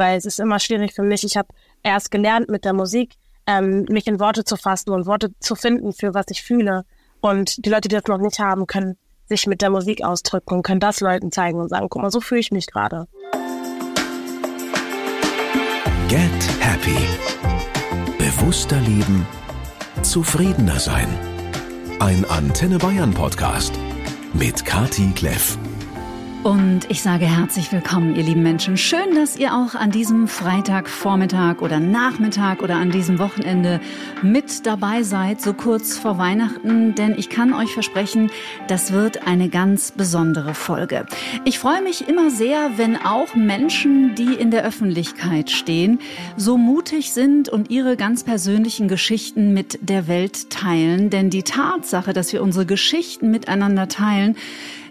weil es ist immer schwierig für mich. Ich habe erst gelernt mit der Musik, ähm, mich in Worte zu fassen und Worte zu finden für was ich fühle. Und die Leute, die das noch nicht haben, können sich mit der Musik ausdrücken und können das Leuten zeigen und sagen, guck mal, so fühle ich mich gerade. Get Happy. Bewusster leben. Zufriedener sein. Ein Antenne Bayern Podcast mit Kati Kleff. Und ich sage herzlich willkommen, ihr lieben Menschen. Schön, dass ihr auch an diesem Freitagvormittag oder Nachmittag oder an diesem Wochenende mit dabei seid, so kurz vor Weihnachten. Denn ich kann euch versprechen, das wird eine ganz besondere Folge. Ich freue mich immer sehr, wenn auch Menschen, die in der Öffentlichkeit stehen, so mutig sind und ihre ganz persönlichen Geschichten mit der Welt teilen. Denn die Tatsache, dass wir unsere Geschichten miteinander teilen,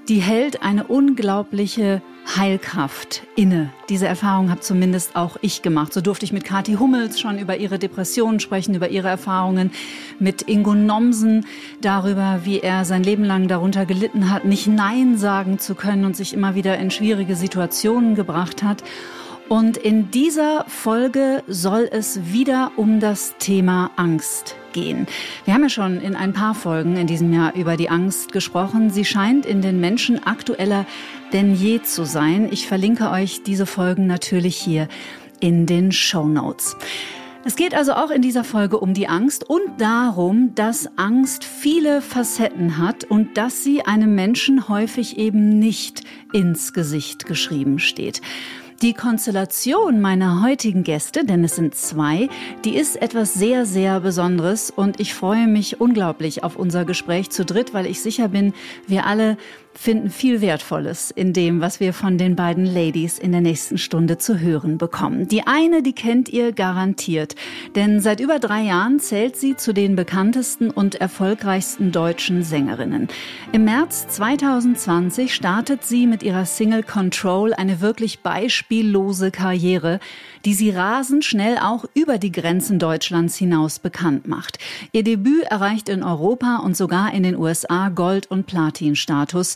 die hält eine unglaubliche Heilkraft inne. Diese Erfahrung habe zumindest auch ich gemacht. So durfte ich mit Kathi Hummels schon über ihre Depressionen sprechen, über ihre Erfahrungen, mit Ingo Nomsen darüber, wie er sein Leben lang darunter gelitten hat, nicht Nein sagen zu können und sich immer wieder in schwierige Situationen gebracht hat. Und in dieser Folge soll es wieder um das Thema Angst gehen. Wir haben ja schon in ein paar Folgen in diesem Jahr über die Angst gesprochen. Sie scheint in den Menschen aktueller denn je zu sein. Ich verlinke euch diese Folgen natürlich hier in den Show Notes. Es geht also auch in dieser Folge um die Angst und darum, dass Angst viele Facetten hat und dass sie einem Menschen häufig eben nicht ins Gesicht geschrieben steht. Die Konstellation meiner heutigen Gäste, denn es sind zwei, die ist etwas sehr, sehr Besonderes und ich freue mich unglaublich auf unser Gespräch zu dritt, weil ich sicher bin, wir alle finden viel Wertvolles in dem, was wir von den beiden Ladies in der nächsten Stunde zu hören bekommen. Die eine, die kennt ihr garantiert, denn seit über drei Jahren zählt sie zu den bekanntesten und erfolgreichsten deutschen Sängerinnen. Im März 2020 startet sie mit ihrer Single Control eine wirklich beispiellose Karriere, die sie rasend schnell auch über die Grenzen Deutschlands hinaus bekannt macht. Ihr Debüt erreicht in Europa und sogar in den USA Gold- und Platin-Status.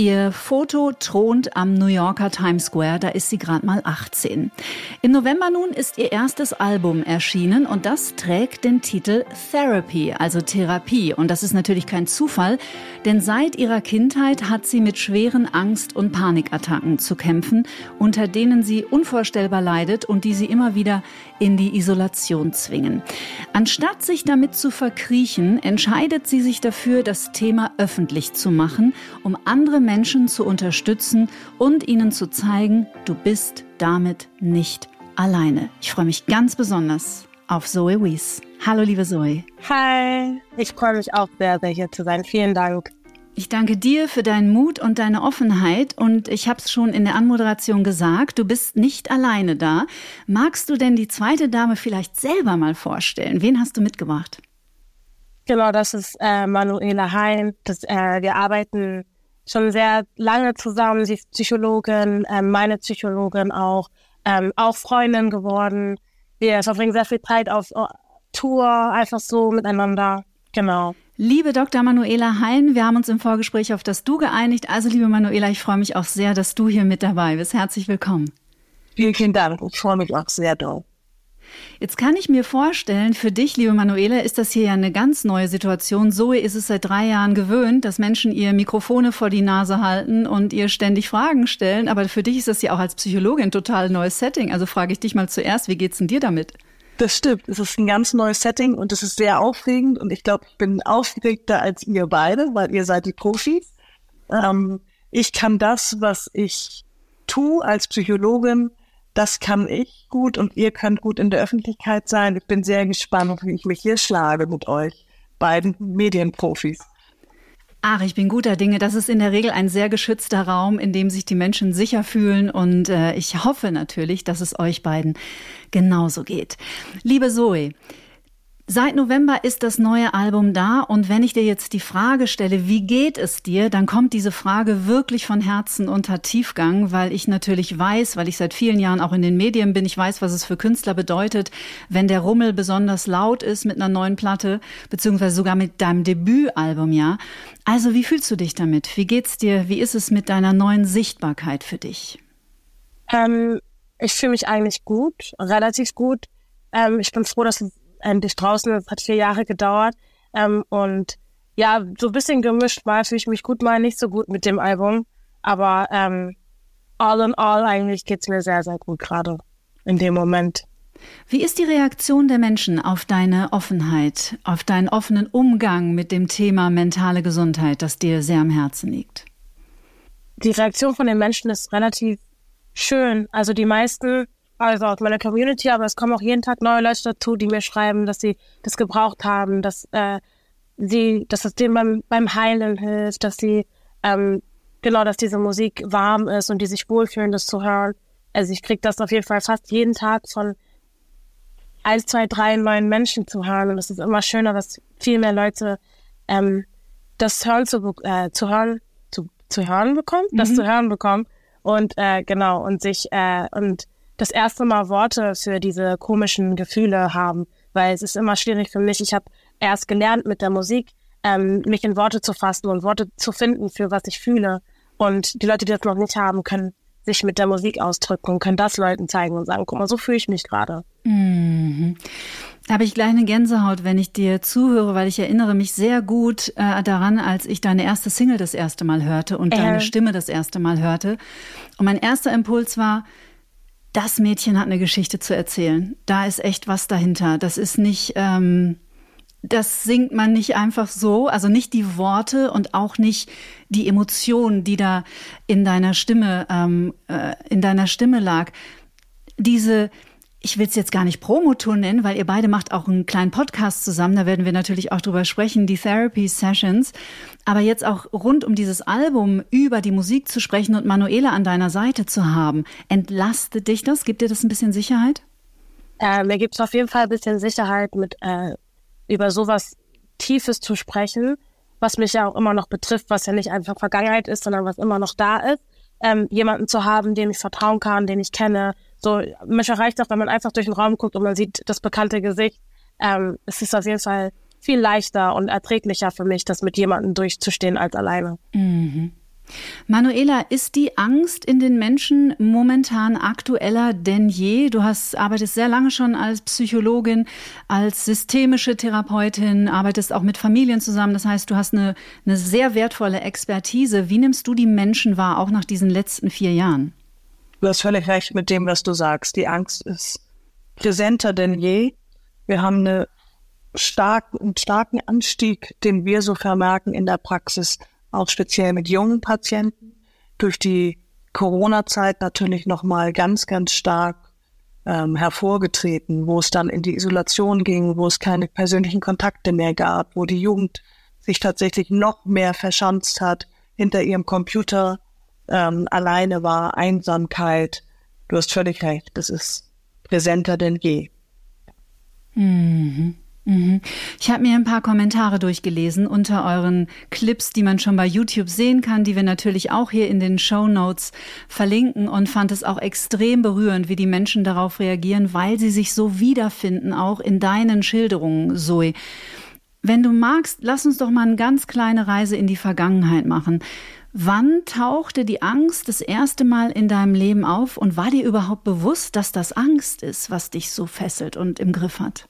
Ihr Foto thront am New Yorker Times Square, da ist sie gerade mal 18. Im November nun ist ihr erstes Album erschienen und das trägt den Titel Therapy, also Therapie. Und das ist natürlich kein Zufall, denn seit ihrer Kindheit hat sie mit schweren Angst- und Panikattacken zu kämpfen, unter denen sie unvorstellbar leidet und die sie immer wieder in die Isolation zwingen. Anstatt sich damit zu verkriechen, entscheidet sie sich dafür, das Thema öffentlich zu machen, um andere Menschen zu unterstützen und ihnen zu zeigen, du bist damit nicht alleine. Ich freue mich ganz besonders auf Zoe Wies. Hallo, liebe Zoe. Hi, ich freue mich auch sehr, sehr hier zu sein. Vielen Dank. Ich danke dir für deinen Mut und deine Offenheit und ich habe es schon in der Anmoderation gesagt, du bist nicht alleine da. Magst du denn die zweite Dame vielleicht selber mal vorstellen? Wen hast du mitgebracht? Genau, das ist äh, Manuela Hein. Das, äh, wir arbeiten schon sehr lange zusammen. Sie ist Psychologin, äh, meine Psychologin auch, ähm, auch Freundin geworden. Wir verbringen sehr viel Zeit auf uh, Tour, einfach so miteinander. Genau. Liebe Dr. Manuela Hein, wir haben uns im Vorgespräch auf das Du geeinigt. Also, liebe Manuela, ich freue mich auch sehr, dass du hier mit dabei bist. Herzlich willkommen. Vielen, vielen Dank. Ich freue mich auch sehr drauf. Jetzt kann ich mir vorstellen, für dich, liebe Manuela, ist das hier ja eine ganz neue Situation. Zoe ist es seit drei Jahren gewöhnt, dass Menschen ihr Mikrofone vor die Nase halten und ihr ständig Fragen stellen. Aber für dich ist das ja auch als Psychologin total neues Setting. Also frage ich dich mal zuerst, wie geht's denn dir damit? Das stimmt. Es ist ein ganz neues Setting und es ist sehr aufregend. Und ich glaube, ich bin aufgeregter als ihr beide, weil ihr seid die Profis. Ähm, ich kann das, was ich tue als Psychologin, das kann ich gut und ihr könnt gut in der Öffentlichkeit sein. Ich bin sehr gespannt, wie ich mich hier schlage mit euch beiden Medienprofis. Ach, ich bin guter Dinge. Das ist in der Regel ein sehr geschützter Raum, in dem sich die Menschen sicher fühlen. Und äh, ich hoffe natürlich, dass es euch beiden genauso geht. Liebe Zoe, Seit November ist das neue Album da und wenn ich dir jetzt die Frage stelle, wie geht es dir, dann kommt diese Frage wirklich von Herzen unter Tiefgang, weil ich natürlich weiß, weil ich seit vielen Jahren auch in den Medien bin, ich weiß, was es für Künstler bedeutet, wenn der Rummel besonders laut ist mit einer neuen Platte, beziehungsweise sogar mit deinem Debütalbum, ja. Also wie fühlst du dich damit? Wie geht's dir? Wie ist es mit deiner neuen Sichtbarkeit für dich? Ähm, ich fühle mich eigentlich gut, relativ gut. Ähm, ich bin froh, dass endlich draußen ist. Es hat vier Jahre gedauert. Ähm, und ja, so ein bisschen gemischt. Mal fühle ich mich gut, mal nicht so gut mit dem Album. Aber ähm, all in all eigentlich geht's mir sehr, sehr gut gerade in dem Moment. Wie ist die Reaktion der Menschen auf deine Offenheit, auf deinen offenen Umgang mit dem Thema mentale Gesundheit, das dir sehr am Herzen liegt? Die Reaktion von den Menschen ist relativ schön. Also die meisten, also aus meiner Community, aber es kommen auch jeden Tag neue Leute dazu, die mir schreiben, dass sie das gebraucht haben, dass äh, sie, dass es denen beim, beim Heilen hilft, dass sie ähm, genau, dass diese Musik warm ist und die sich wohlfühlen, das zu hören. Also ich kriege das auf jeden Fall fast jeden Tag von eins, zwei, drei neuen Menschen zu hören. Und es ist immer schöner, dass viel mehr Leute ähm, das hören zu, äh, zu hören, zu, zu hören bekommen, mhm. das zu hören bekommen. Und äh, genau, und sich äh, und das erste Mal Worte für diese komischen Gefühle haben. Weil es ist immer schwierig für mich. Ich habe erst gelernt mit der Musik, ähm, mich in Worte zu fassen und Worte zu finden, für was ich fühle. Und die Leute, die das noch nicht haben, können sich mit der Musik ausdrücken und können das Leuten zeigen und sagen, guck mal, so fühle ich mich gerade. Mhm. Da habe ich gleich eine Gänsehaut, wenn ich dir zuhöre, weil ich erinnere mich sehr gut äh, daran, als ich deine erste Single das erste Mal hörte und äh. deine Stimme das erste Mal hörte. Und mein erster Impuls war, das Mädchen hat eine Geschichte zu erzählen. Da ist echt was dahinter. Das ist nicht, ähm, das singt man nicht einfach so, also nicht die Worte und auch nicht die Emotionen, die da in deiner Stimme, ähm, äh, in deiner Stimme lag. Diese, ich will es jetzt gar nicht Promotour nennen, weil ihr beide macht auch einen kleinen Podcast zusammen, da werden wir natürlich auch drüber sprechen, die Therapy Sessions. Aber jetzt auch rund um dieses Album über die Musik zu sprechen und Manuela an deiner Seite zu haben, entlastet dich das? Gibt dir das ein bisschen Sicherheit? Äh, mir gibt es auf jeden Fall ein bisschen Sicherheit mit äh, über sowas Tiefes zu sprechen, was mich ja auch immer noch betrifft, was ja nicht einfach Vergangenheit ist, sondern was immer noch da ist. Ähm, jemanden zu haben, dem ich vertrauen kann, den ich kenne. So, mich erreicht auch, wenn man einfach durch den Raum guckt und man sieht das bekannte Gesicht. Ähm, es ist auf jeden Fall viel leichter und erträglicher für mich, das mit jemandem durchzustehen als alleine. Mhm. Manuela, ist die Angst in den Menschen momentan aktueller denn je? Du hast, arbeitest sehr lange schon als Psychologin, als systemische Therapeutin, arbeitest auch mit Familien zusammen. Das heißt, du hast eine, eine sehr wertvolle Expertise. Wie nimmst du die Menschen wahr, auch nach diesen letzten vier Jahren? Du hast völlig recht mit dem, was du sagst. Die Angst ist präsenter denn je. Wir haben eine stark, einen starken Anstieg, den wir so vermerken in der Praxis auch speziell mit jungen Patienten, durch die Corona-Zeit natürlich nochmal ganz, ganz stark ähm, hervorgetreten, wo es dann in die Isolation ging, wo es keine persönlichen Kontakte mehr gab, wo die Jugend sich tatsächlich noch mehr verschanzt hat hinter ihrem Computer, ähm, alleine war, Einsamkeit. Du hast völlig recht, das ist präsenter denn je. Mhm. Mhm. Ich habe mir ein paar Kommentare durchgelesen unter euren Clips, die man schon bei YouTube sehen kann, die wir natürlich auch hier in den Show Notes verlinken und fand es auch extrem berührend, wie die Menschen darauf reagieren, weil sie sich so wiederfinden, auch in deinen Schilderungen, Zoe. Wenn du magst, lass uns doch mal eine ganz kleine Reise in die Vergangenheit machen. Wann tauchte die Angst das erste Mal in deinem Leben auf und war dir überhaupt bewusst, dass das Angst ist, was dich so fesselt und im Griff hat?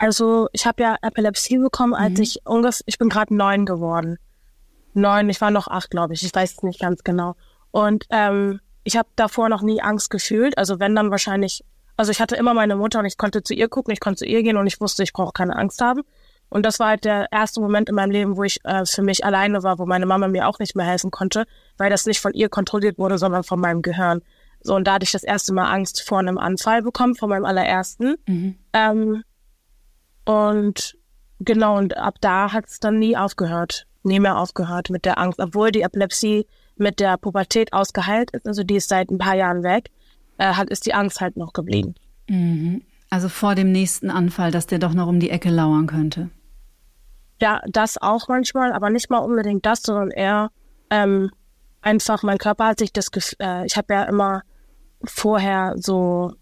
Also ich habe ja Epilepsie bekommen, als mhm. ich ungefähr, ich bin gerade neun geworden. Neun, ich war noch acht, glaube ich. Ich weiß es nicht ganz genau. Und ähm, ich habe davor noch nie Angst gefühlt. Also wenn dann wahrscheinlich, also ich hatte immer meine Mutter und ich konnte zu ihr gucken, ich konnte zu ihr gehen und ich wusste, ich brauche keine Angst haben. Und das war halt der erste Moment in meinem Leben, wo ich äh, für mich alleine war, wo meine Mama mir auch nicht mehr helfen konnte, weil das nicht von ihr kontrolliert wurde, sondern von meinem Gehirn. So, und da hatte ich das erste Mal Angst vor einem Anfall bekommen, von meinem allerersten. Mhm. Ähm, und genau, und ab da hat es dann nie aufgehört, nie mehr aufgehört mit der Angst, obwohl die Epilepsie mit der Pubertät ausgeheilt ist, also die ist seit ein paar Jahren weg, äh, hat, ist die Angst halt noch geblieben. Mhm. Also vor dem nächsten Anfall, dass der doch noch um die Ecke lauern könnte. Ja, das auch manchmal, aber nicht mal unbedingt das, sondern eher ähm, einfach, mein Körper hat sich das, äh, ich habe ja immer vorher so,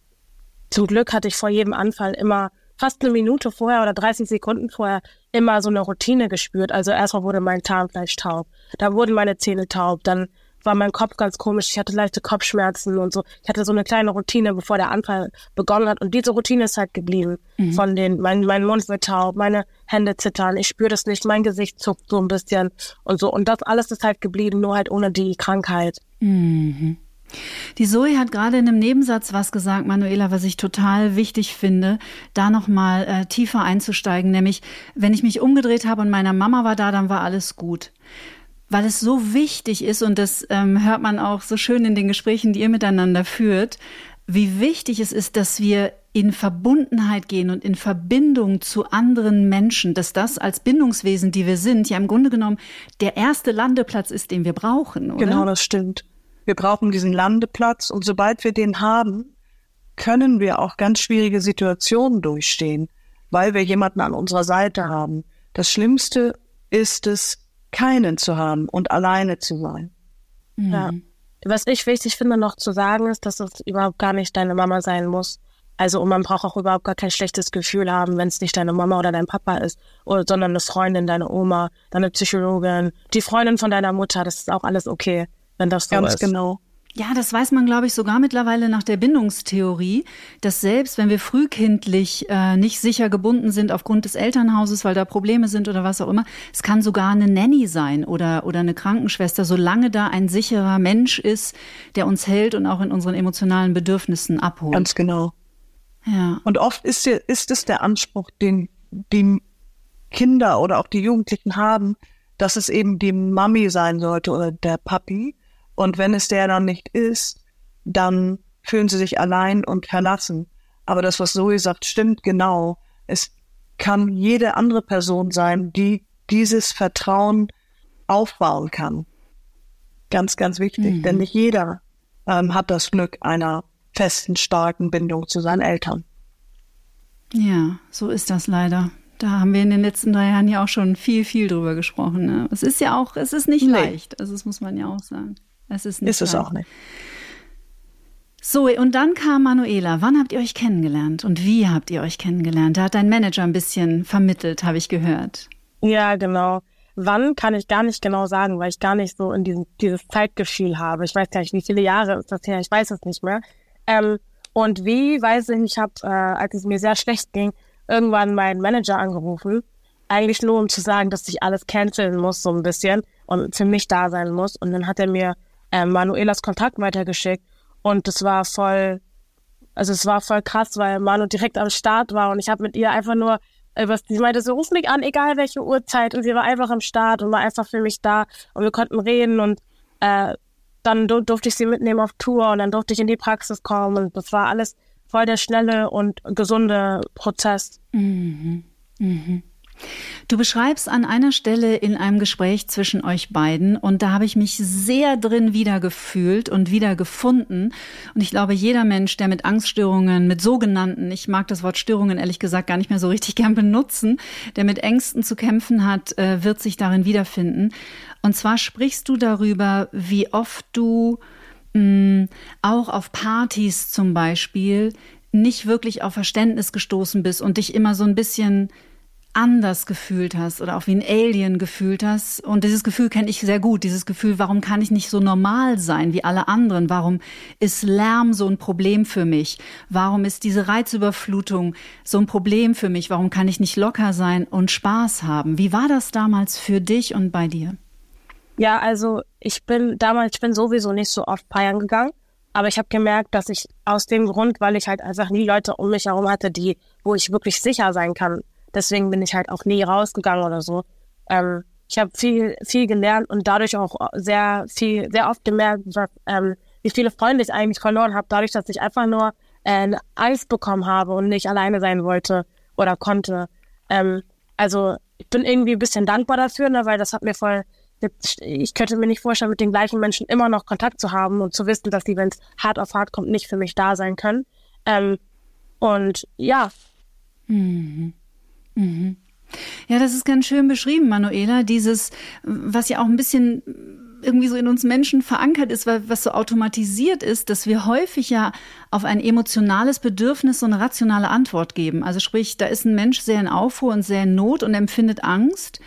zum Glück hatte ich vor jedem Anfall immer fast eine Minute vorher oder 30 Sekunden vorher immer so eine Routine gespürt. Also erstmal wurde mein Zahnfleisch taub, dann wurden meine Zähne taub, dann war mein Kopf ganz komisch. Ich hatte leichte Kopfschmerzen und so. Ich hatte so eine kleine Routine, bevor der Anfall begonnen hat. Und diese Routine ist halt geblieben. Mhm. Von den, mein, mein Mund wird taub, meine Hände zittern, ich spüre das nicht, mein Gesicht zuckt so ein bisschen und so. Und das alles ist halt geblieben, nur halt ohne die Krankheit. Mhm. Die Zoe hat gerade in einem Nebensatz was gesagt, Manuela, was ich total wichtig finde, da nochmal äh, tiefer einzusteigen, nämlich, wenn ich mich umgedreht habe und meiner Mama war da, dann war alles gut. Weil es so wichtig ist, und das ähm, hört man auch so schön in den Gesprächen, die ihr miteinander führt, wie wichtig es ist, dass wir in Verbundenheit gehen und in Verbindung zu anderen Menschen, dass das als Bindungswesen, die wir sind, ja im Grunde genommen der erste Landeplatz ist, den wir brauchen, oder? Genau, das stimmt. Wir brauchen diesen Landeplatz und sobald wir den haben, können wir auch ganz schwierige Situationen durchstehen, weil wir jemanden an unserer Seite haben. Das Schlimmste ist es, keinen zu haben und alleine zu sein. Mhm. Ja. Was ich wichtig finde noch zu sagen ist, dass es überhaupt gar nicht deine Mama sein muss. Also und man braucht auch überhaupt gar kein schlechtes Gefühl haben, wenn es nicht deine Mama oder dein Papa ist, oder, sondern eine Freundin, deine Oma, deine Psychologin, die Freundin von deiner Mutter. Das ist auch alles okay wenn das so Ganz ist. genau. Ja, das weiß man, glaube ich, sogar mittlerweile nach der Bindungstheorie, dass selbst wenn wir frühkindlich äh, nicht sicher gebunden sind aufgrund des Elternhauses, weil da Probleme sind oder was auch immer, es kann sogar eine Nanny sein oder, oder eine Krankenschwester, solange da ein sicherer Mensch ist, der uns hält und auch in unseren emotionalen Bedürfnissen abholt. Ganz genau. Ja. Und oft ist, ist es der Anspruch, den die Kinder oder auch die Jugendlichen haben, dass es eben die Mami sein sollte oder der Papi und wenn es der dann nicht ist, dann fühlen sie sich allein und verlassen. Aber das, was Zoe sagt, stimmt genau. Es kann jede andere Person sein, die dieses Vertrauen aufbauen kann. Ganz, ganz wichtig, mhm. denn nicht jeder ähm, hat das Glück einer festen, starken Bindung zu seinen Eltern. Ja, so ist das leider. Da haben wir in den letzten drei Jahren ja auch schon viel, viel drüber gesprochen. Ne? Es ist ja auch, es ist nicht nee. leicht. Also das muss man ja auch sagen. Es ist nicht Ist es auch nicht. So, und dann kam Manuela. Wann habt ihr euch kennengelernt und wie habt ihr euch kennengelernt? Da hat dein Manager ein bisschen vermittelt, habe ich gehört. Ja, genau. Wann kann ich gar nicht genau sagen, weil ich gar nicht so in diesem, dieses Zeitgefühl habe. Ich weiß gar nicht, wie viele Jahre ist das her, ich weiß es nicht mehr. Ähm, und wie, weiß ich, ich habe, äh, als es mir sehr schlecht ging, irgendwann meinen Manager angerufen. Eigentlich nur, um zu sagen, dass ich alles canceln muss, so ein bisschen und für mich da sein muss. Und dann hat er mir äh, Manuelas Kontakt weitergeschickt und das war voll, also es war voll krass, weil Manu direkt am Start war und ich habe mit ihr einfach nur äh, sie meinte so, ruf mich an, egal welche Uhrzeit und sie war einfach am Start und war einfach für mich da und wir konnten reden und äh, dann durfte ich sie mitnehmen auf Tour und dann durfte ich in die Praxis kommen und das war alles voll der schnelle und gesunde Prozess. Mhm. Mhm. Du beschreibst an einer Stelle in einem Gespräch zwischen euch beiden und da habe ich mich sehr drin wiedergefühlt und wiedergefunden. Und ich glaube, jeder Mensch, der mit Angststörungen, mit sogenannten, ich mag das Wort Störungen ehrlich gesagt gar nicht mehr so richtig gern benutzen, der mit Ängsten zu kämpfen hat, äh, wird sich darin wiederfinden. Und zwar sprichst du darüber, wie oft du mh, mm, auch auf Partys zum Beispiel nicht wirklich auf Verständnis gestoßen bist und dich immer so ein bisschen anders gefühlt hast oder auch wie ein Alien gefühlt hast. Und dieses Gefühl kenne ich sehr gut. Dieses Gefühl, warum kann ich nicht so normal sein wie alle anderen? Warum ist Lärm so ein Problem für mich? Warum ist diese Reizüberflutung so ein Problem für mich? Warum kann ich nicht locker sein und Spaß haben? Wie war das damals für dich und bei dir? Ja, also ich bin damals, ich bin sowieso nicht so oft feiern gegangen. Aber ich habe gemerkt, dass ich aus dem Grund, weil ich halt einfach nie Leute um mich herum hatte, die, wo ich wirklich sicher sein kann, Deswegen bin ich halt auch nie rausgegangen oder so. Ähm, ich habe viel, viel gelernt und dadurch auch sehr viel, sehr oft gemerkt, dass, ähm, wie viele Freunde ich eigentlich verloren habe, dadurch, dass ich einfach nur äh, Angst bekommen habe und nicht alleine sein wollte oder konnte. Ähm, also ich bin irgendwie ein bisschen dankbar dafür, ne, weil das hat mir voll, ich könnte mir nicht vorstellen, mit den gleichen Menschen immer noch Kontakt zu haben und zu wissen, dass die, wenn es hart auf hart kommt, nicht für mich da sein können. Ähm, und ja. Mhm. Mhm. Ja, das ist ganz schön beschrieben, Manuela. Dieses, was ja auch ein bisschen irgendwie so in uns Menschen verankert ist, weil was so automatisiert ist, dass wir häufig ja auf ein emotionales Bedürfnis so eine rationale Antwort geben. Also sprich, da ist ein Mensch sehr in Aufruhr und sehr in Not und empfindet Angst.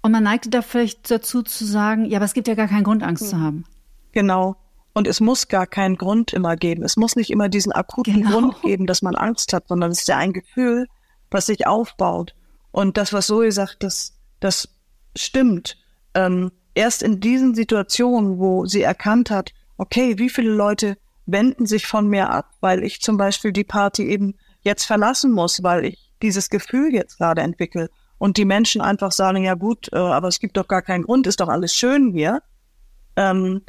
Und man neigt da vielleicht dazu zu sagen, ja, aber es gibt ja gar keinen Grund, Angst mhm. zu haben. Genau. Und es muss gar keinen Grund immer geben. Es muss nicht immer diesen akuten genau. Grund geben, dass man Angst hat, sondern es ist ja ein Gefühl, was sich aufbaut. Und das, was Zoe sagt, das, das stimmt. Ähm, erst in diesen Situationen, wo sie erkannt hat, okay, wie viele Leute wenden sich von mir ab, weil ich zum Beispiel die Party eben jetzt verlassen muss, weil ich dieses Gefühl jetzt gerade entwickle und die Menschen einfach sagen, ja gut, äh, aber es gibt doch gar keinen Grund, ist doch alles schön hier. Ähm,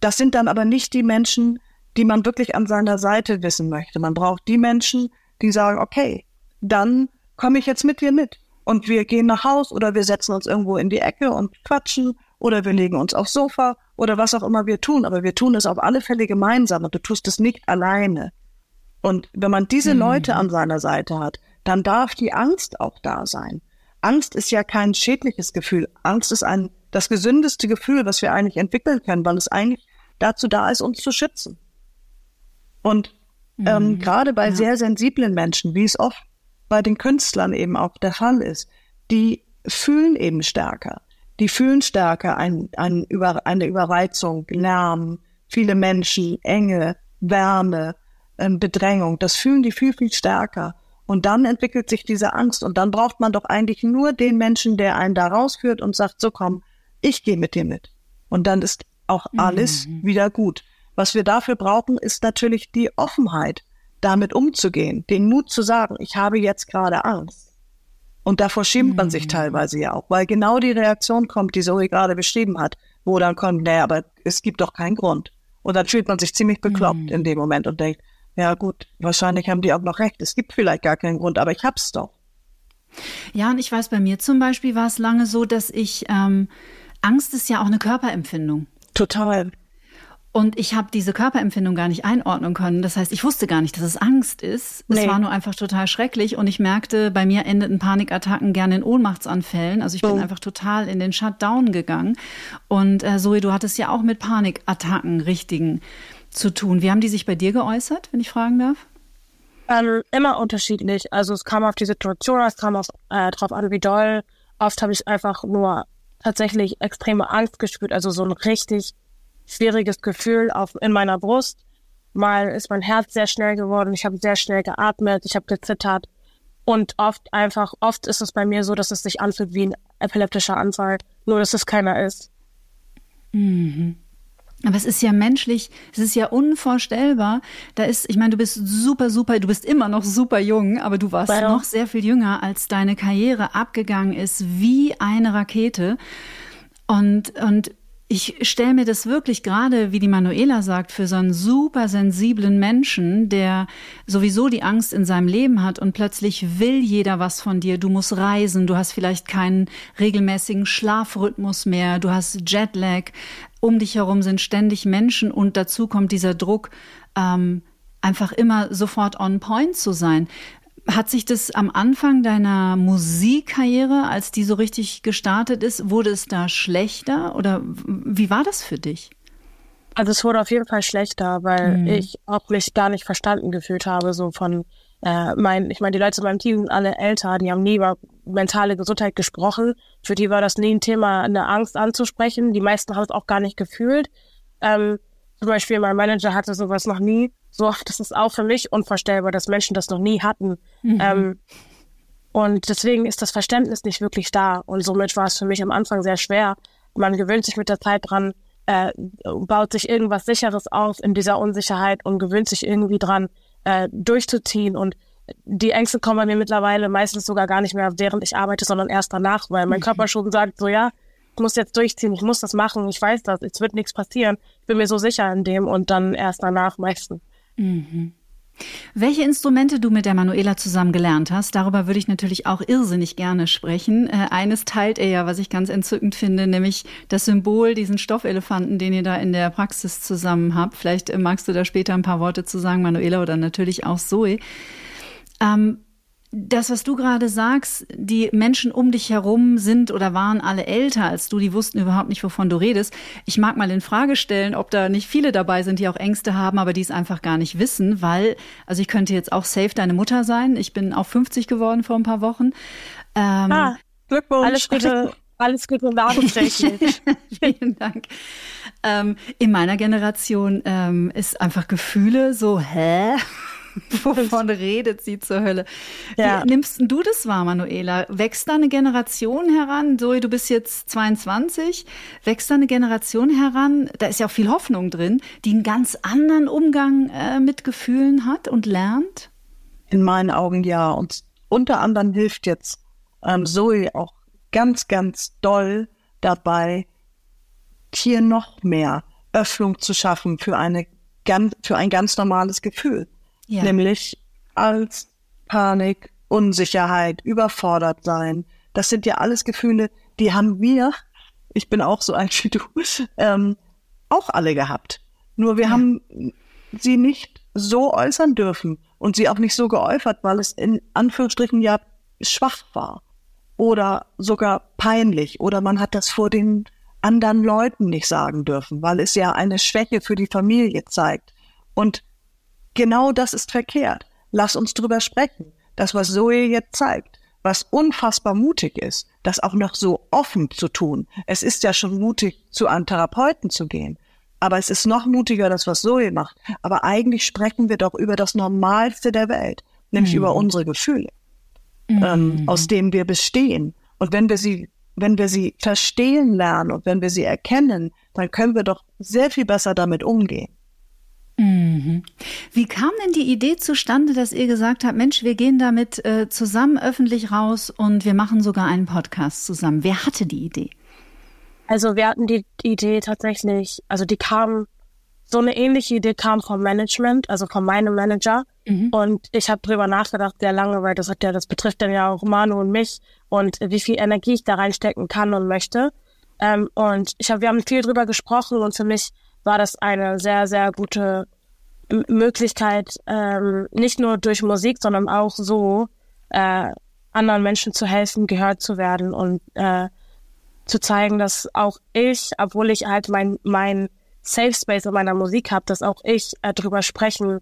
das sind dann aber nicht die Menschen, die man wirklich an seiner Seite wissen möchte. Man braucht die Menschen, die sagen, okay, dann komme ich jetzt mit dir mit. Und wir gehen nach Haus oder wir setzen uns irgendwo in die Ecke und quatschen oder wir legen uns aufs Sofa oder was auch immer wir tun. Aber wir tun es auf alle Fälle gemeinsam und du tust es nicht alleine. Und wenn man diese mhm. Leute an seiner Seite hat, dann darf die Angst auch da sein. Angst ist ja kein schädliches Gefühl. Angst ist ein, das gesündeste Gefühl, was wir eigentlich entwickeln können, weil es eigentlich dazu da ist, uns zu schützen. Und ähm, mhm. gerade bei ja. sehr sensiblen Menschen, wie es oft bei den Künstlern eben auch der Fall ist, die fühlen eben stärker. Die fühlen stärker ein, ein Über, eine Überreizung, Lärm, viele Menschen, Enge, Wärme, ähm, Bedrängung. Das fühlen die viel, viel stärker. Und dann entwickelt sich diese Angst. Und dann braucht man doch eigentlich nur den Menschen, der einen da rausführt und sagt, so komm, ich gehe mit dir mit. Und dann ist auch alles mhm. wieder gut. Was wir dafür brauchen, ist natürlich die Offenheit, damit umzugehen, den Mut zu sagen, ich habe jetzt gerade Angst. Und davor schämt man sich mhm. teilweise ja auch, weil genau die Reaktion kommt, die Zoe gerade beschrieben hat, wo dann kommt, naja, aber es gibt doch keinen Grund. Und dann fühlt man sich ziemlich bekloppt mhm. in dem Moment und denkt, ja gut, wahrscheinlich haben die auch noch recht. Es gibt vielleicht gar keinen Grund, aber ich hab's doch. Ja, und ich weiß, bei mir zum Beispiel war es lange so, dass ich, ähm, Angst ist ja auch eine Körperempfindung. Total. Und ich habe diese Körperempfindung gar nicht einordnen können. Das heißt, ich wusste gar nicht, dass es Angst ist. Nee. Es war nur einfach total schrecklich. Und ich merkte, bei mir endeten Panikattacken gerne in Ohnmachtsanfällen. Also ich bin oh. einfach total in den Shutdown gegangen. Und äh, Zoe, du hattest ja auch mit Panikattacken richtigen zu tun. Wie haben die sich bei dir geäußert, wenn ich fragen darf? Ähm, immer unterschiedlich. Also es kam auf die Situation, es kam auf, äh, drauf an, wie doll. Oft habe ich einfach nur tatsächlich extreme Angst gespürt, also so ein richtig schwieriges Gefühl auf, in meiner Brust. Mal ist mein Herz sehr schnell geworden, ich habe sehr schnell geatmet, ich habe gezittert. Und oft einfach, oft ist es bei mir so, dass es sich anfühlt wie ein epileptischer Anfall, nur dass es keiner ist. Mhm. Aber es ist ja menschlich, es ist ja unvorstellbar. Da ist, ich meine, du bist super, super, du bist immer noch super jung, aber du warst ja. noch sehr viel jünger, als deine Karriere abgegangen ist, wie eine Rakete. Und, und ich stelle mir das wirklich gerade, wie die Manuela sagt, für so einen super sensiblen Menschen, der sowieso die Angst in seinem Leben hat und plötzlich will jeder was von dir. Du musst reisen, du hast vielleicht keinen regelmäßigen Schlafrhythmus mehr, du hast Jetlag, um dich herum sind ständig Menschen und dazu kommt dieser Druck, ähm, einfach immer sofort on point zu sein. Hat sich das am Anfang deiner Musikkarriere, als die so richtig gestartet ist, wurde es da schlechter oder wie war das für dich? Also es wurde auf jeden Fall schlechter, weil mhm. ich auch mich gar nicht verstanden gefühlt habe, so von äh, mein, ich meine, die Leute in meinem Team sind alle älter, die haben nie über mentale Gesundheit gesprochen. Für die war das nie ein Thema, eine Angst anzusprechen. Die meisten haben es auch gar nicht gefühlt. Ähm, zum Beispiel mein Manager hatte sowas noch nie. So, das ist auch für mich unvorstellbar, dass Menschen das noch nie hatten. Mhm. Ähm, und deswegen ist das Verständnis nicht wirklich da. Und somit war es für mich am Anfang sehr schwer. Man gewöhnt sich mit der Zeit dran, äh, baut sich irgendwas Sicheres auf in dieser Unsicherheit und gewöhnt sich irgendwie dran, äh, durchzuziehen. Und die Ängste kommen bei mir mittlerweile meistens sogar gar nicht mehr, während ich arbeite, sondern erst danach, weil mein mhm. Körper schon sagt, so ja, ich muss jetzt durchziehen, ich muss das machen, ich weiß das, es wird nichts passieren. Ich bin mir so sicher in dem und dann erst danach meistens. Mhm. Welche Instrumente du mit der Manuela zusammen gelernt hast, darüber würde ich natürlich auch irrsinnig gerne sprechen. Äh, eines teilt er ja, was ich ganz entzückend finde, nämlich das Symbol, diesen Stoffelefanten, den ihr da in der Praxis zusammen habt. Vielleicht äh, magst du da später ein paar Worte zu sagen, Manuela, oder natürlich auch Zoe. Ähm, das, was du gerade sagst, die Menschen um dich herum sind oder waren alle älter als du, die wussten überhaupt nicht, wovon du redest. Ich mag mal in Frage stellen, ob da nicht viele dabei sind, die auch Ängste haben, aber die es einfach gar nicht wissen, weil, also ich könnte jetzt auch safe deine Mutter sein. Ich bin auch 50 geworden vor ein paar Wochen. Ähm, ah, Glückwunsch. Alles Gute. Alles gut und nachträglich. Vielen Dank. Ähm, in meiner Generation ähm, ist einfach Gefühle so, hä? Wovon redet sie zur Hölle? Ja. Wie nimmst du das wahr, Manuela? Wächst da eine Generation heran? Zoe, du bist jetzt 22. Wächst da eine Generation heran? Da ist ja auch viel Hoffnung drin, die einen ganz anderen Umgang äh, mit Gefühlen hat und lernt? In meinen Augen ja. Und unter anderem hilft jetzt ähm, Zoe auch ganz, ganz doll dabei, hier noch mehr Öffnung zu schaffen für eine für ein ganz normales Gefühl ja. nämlich als Panik, Unsicherheit, überfordert sein. Das sind ja alles Gefühle, die haben wir, ich bin auch so ein wie du, ähm, auch alle gehabt. Nur wir ja. haben sie nicht so äußern dürfen und sie auch nicht so geäußert, weil es in Anführungsstrichen ja schwach war oder sogar peinlich oder man hat das vor den anderen Leuten nicht sagen dürfen, weil es ja eine Schwäche für die Familie zeigt. Und Genau das ist verkehrt. Lass uns drüber sprechen. Das, was Zoe jetzt zeigt, was unfassbar mutig ist, das auch noch so offen zu tun. Es ist ja schon mutig, zu einem Therapeuten zu gehen. Aber es ist noch mutiger, das, was Zoe macht. Aber eigentlich sprechen wir doch über das Normalste der Welt, nämlich mhm. über unsere Gefühle, mhm. ähm, aus denen wir bestehen. Und wenn wir sie, wenn wir sie verstehen lernen und wenn wir sie erkennen, dann können wir doch sehr viel besser damit umgehen. Mhm. Wie kam denn die Idee zustande, dass ihr gesagt habt, Mensch, wir gehen damit äh, zusammen öffentlich raus und wir machen sogar einen Podcast zusammen? Wer hatte die Idee? Also wir hatten die Idee tatsächlich, also die kam, so eine ähnliche Idee kam vom Management, also von meinem Manager. Mhm. Und ich habe drüber nachgedacht sehr lange, weil das hat ja, das betrifft dann ja auch Manu und mich und wie viel Energie ich da reinstecken kann und möchte. Ähm, und ich habe, wir haben viel drüber gesprochen und für mich war das eine sehr, sehr gute Möglichkeit, ähm, nicht nur durch Musik, sondern auch so äh, anderen Menschen zu helfen, gehört zu werden und äh, zu zeigen, dass auch ich, obwohl ich halt mein, mein Safe Space in meiner Musik habe, dass auch ich äh, drüber sprechen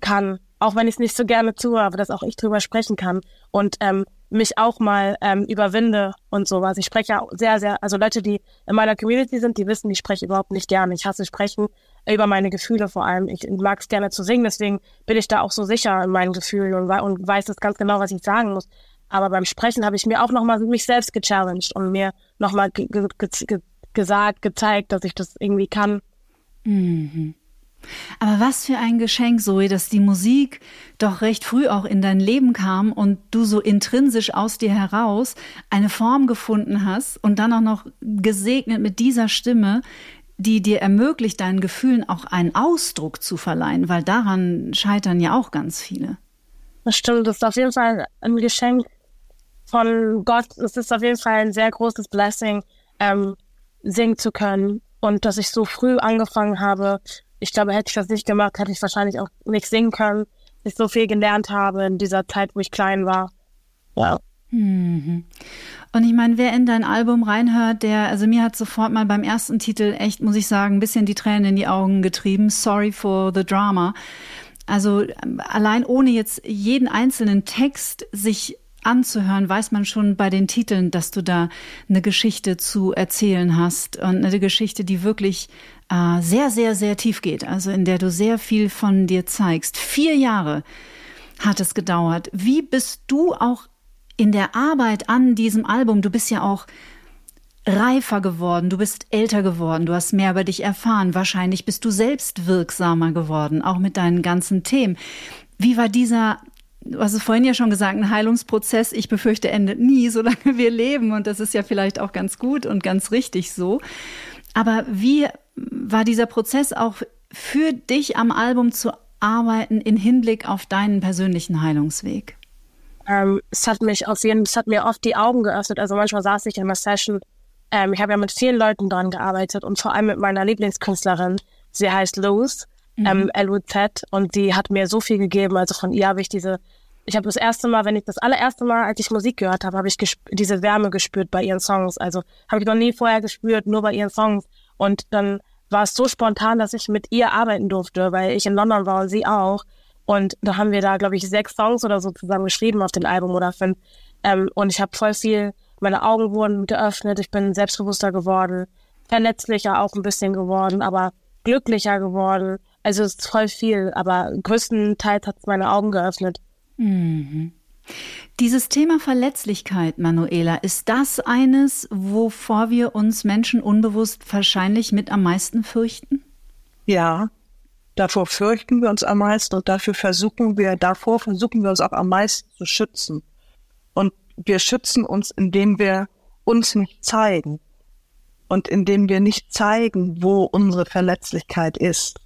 kann, auch wenn ich es nicht so gerne tue, aber dass auch ich drüber sprechen kann. Und ähm, mich auch mal ähm, überwinde und sowas. Ich spreche ja sehr, sehr, also Leute, die in meiner Community sind, die wissen, ich spreche überhaupt nicht gerne. Ich hasse Sprechen über meine Gefühle vor allem. Ich mag es gerne zu singen, deswegen bin ich da auch so sicher in meinen Gefühlen und, und weiß das ganz genau, was ich sagen muss. Aber beim Sprechen habe ich mir auch nochmal mich selbst gechallenged und mir nochmal ge ge ge gesagt, gezeigt, dass ich das irgendwie kann. Mhm. Aber was für ein Geschenk, Zoe, dass die Musik doch recht früh auch in dein Leben kam und du so intrinsisch aus dir heraus eine Form gefunden hast und dann auch noch gesegnet mit dieser Stimme, die dir ermöglicht, deinen Gefühlen auch einen Ausdruck zu verleihen, weil daran scheitern ja auch ganz viele. Das stimmt, das ist auf jeden Fall ein Geschenk von Gott. Es ist auf jeden Fall ein sehr großes Blessing, ähm, singen zu können. Und dass ich so früh angefangen habe, ich glaube, hätte ich das nicht gemacht, hätte ich wahrscheinlich auch nicht singen können. Ich so viel gelernt habe in dieser Zeit, wo ich klein war. Ja. Mhm. Und ich meine, wer in dein Album reinhört, der, also mir hat sofort mal beim ersten Titel echt, muss ich sagen, ein bisschen die Tränen in die Augen getrieben. Sorry for the drama. Also allein ohne jetzt jeden einzelnen Text sich anzuhören, weiß man schon bei den Titeln, dass du da eine Geschichte zu erzählen hast und eine Geschichte, die wirklich äh, sehr, sehr, sehr tief geht, also in der du sehr viel von dir zeigst. Vier Jahre hat es gedauert. Wie bist du auch in der Arbeit an diesem Album, du bist ja auch reifer geworden, du bist älter geworden, du hast mehr über dich erfahren, wahrscheinlich bist du selbst wirksamer geworden, auch mit deinen ganzen Themen. Wie war dieser du hast es vorhin ja schon gesagt, ein Heilungsprozess, ich befürchte, endet nie, solange wir leben. Und das ist ja vielleicht auch ganz gut und ganz richtig so. Aber wie war dieser Prozess auch für dich am Album zu arbeiten in Hinblick auf deinen persönlichen Heilungsweg? Ähm, es hat mich auf jeden, es hat mir oft die Augen geöffnet. Also manchmal saß ich in einer Session. Ähm, ich habe ja mit vielen Leuten dran gearbeitet und vor allem mit meiner Lieblingskünstlerin. Sie heißt Luz mhm. ähm, LUZ und die hat mir so viel gegeben. Also von ihr habe ich diese, ich habe das erste Mal, wenn ich das allererste Mal, als ich Musik gehört habe, habe ich diese Wärme gespürt bei ihren Songs. Also habe ich noch nie vorher gespürt, nur bei ihren Songs. Und dann war es so spontan, dass ich mit ihr arbeiten durfte, weil ich in London war und sie auch. Und da haben wir da, glaube ich, sechs Songs oder so zusammen geschrieben auf dem Album oder fünf. Ähm, und ich habe voll viel meine Augen wurden geöffnet, ich bin selbstbewusster geworden, verletzlicher auch ein bisschen geworden, aber glücklicher geworden. Also es ist voll viel, aber größtenteils hat es meine Augen geöffnet. Mhm. Dieses Thema Verletzlichkeit, Manuela, ist das eines, wovor wir uns Menschen unbewusst wahrscheinlich mit am meisten fürchten? Ja, davor fürchten wir uns am meisten und dafür versuchen wir, davor versuchen wir uns auch am meisten zu schützen. Und wir schützen uns, indem wir uns nicht zeigen und indem wir nicht zeigen, wo unsere Verletzlichkeit ist,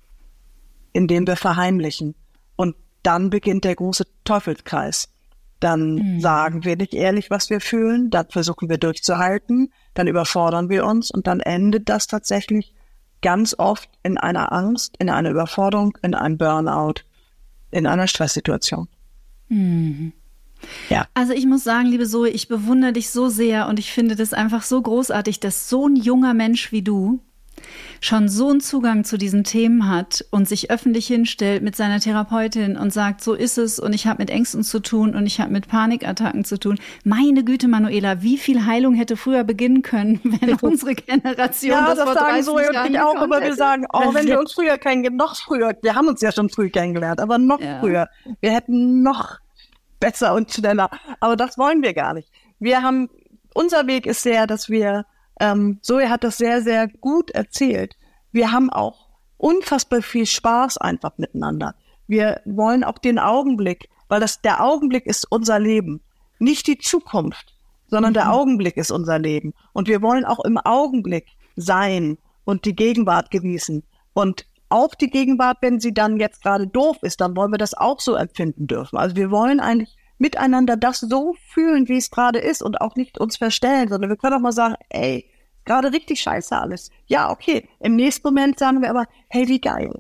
indem wir verheimlichen. Und dann beginnt der große Teufelskreis. Dann mhm. sagen wir nicht ehrlich, was wir fühlen, dann versuchen wir durchzuhalten, dann überfordern wir uns und dann endet das tatsächlich ganz oft in einer Angst, in einer Überforderung, in einem Burnout, in einer Stresssituation. Mhm. Ja. Also ich muss sagen, liebe Zoe, ich bewundere dich so sehr und ich finde das einfach so großartig, dass so ein junger Mensch wie du schon so einen Zugang zu diesen Themen hat und sich öffentlich hinstellt mit seiner Therapeutin und sagt, so ist es und ich habe mit Ängsten zu tun und ich habe mit Panikattacken zu tun. Meine Güte, Manuela, wie viel Heilung hätte früher beginnen können, wenn unsere Generation ja, das, das sagen so und ich auch, aber wir sagen, oh, wenn wir uns früher kennengelernt, noch früher, wir haben uns ja schon früh kennengelernt, aber noch ja. früher, wir hätten noch besser und schneller, aber das wollen wir gar nicht. Wir haben, unser Weg ist sehr, dass wir ähm, Zoe hat das sehr, sehr gut erzählt. Wir haben auch unfassbar viel Spaß einfach miteinander. Wir wollen auch den Augenblick, weil das der Augenblick ist unser Leben, nicht die Zukunft, sondern mhm. der Augenblick ist unser Leben. Und wir wollen auch im Augenblick sein und die Gegenwart genießen. Und auch die Gegenwart, wenn sie dann jetzt gerade doof ist, dann wollen wir das auch so empfinden dürfen. Also wir wollen eigentlich miteinander das so fühlen, wie es gerade ist und auch nicht uns verstellen, sondern wir können auch mal sagen, ey, gerade richtig scheiße alles. Ja, okay. Im nächsten Moment sagen wir aber, hey, wie geil.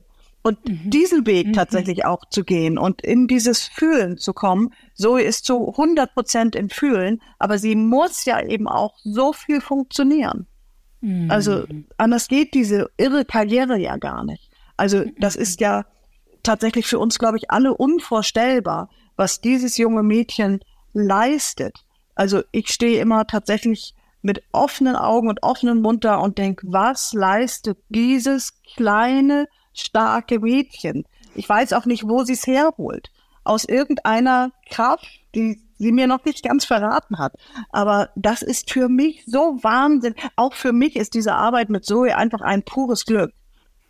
Und mhm. diesen Weg mhm. tatsächlich auch zu gehen und in dieses Fühlen zu kommen, so ist zu 100 Prozent im Fühlen, aber sie muss ja eben auch so viel funktionieren. Mhm. Also anders geht diese irre Karriere ja gar nicht. Also das ist ja tatsächlich für uns, glaube ich, alle unvorstellbar, was dieses junge Mädchen leistet. Also ich stehe immer tatsächlich mit offenen Augen und offenem Mund da und denke, was leistet dieses kleine, starke Mädchen? Ich weiß auch nicht, wo sie es herholt. Aus irgendeiner Kraft, die sie mir noch nicht ganz verraten hat. Aber das ist für mich so Wahnsinn. Auch für mich ist diese Arbeit mit Zoe einfach ein pures Glück.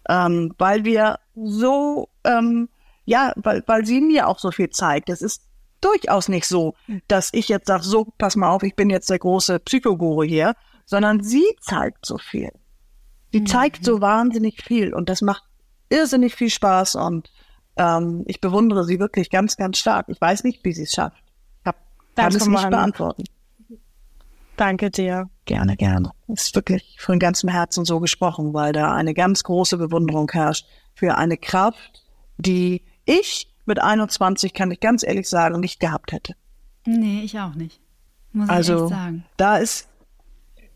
Ähm, weil wir so ähm, ja, weil, weil sie mir auch so viel zeigt. Es ist durchaus nicht so, dass ich jetzt sage, so, pass mal auf, ich bin jetzt der große Psychoguru hier, sondern sie zeigt so viel. Sie mhm. zeigt so wahnsinnig viel und das macht irrsinnig viel Spaß und ähm, ich bewundere sie wirklich ganz, ganz stark. Ich weiß nicht, wie sie es schafft. Ich hab, kann es nicht beantworten. Danke dir. Gerne, gerne. Es ist wirklich von ganzem Herzen so gesprochen, weil da eine ganz große Bewunderung herrscht für eine Kraft, die ich mit 21, kann ich ganz ehrlich sagen, nicht gehabt hätte. Nee, ich auch nicht. Muss also, ich echt sagen. Da ist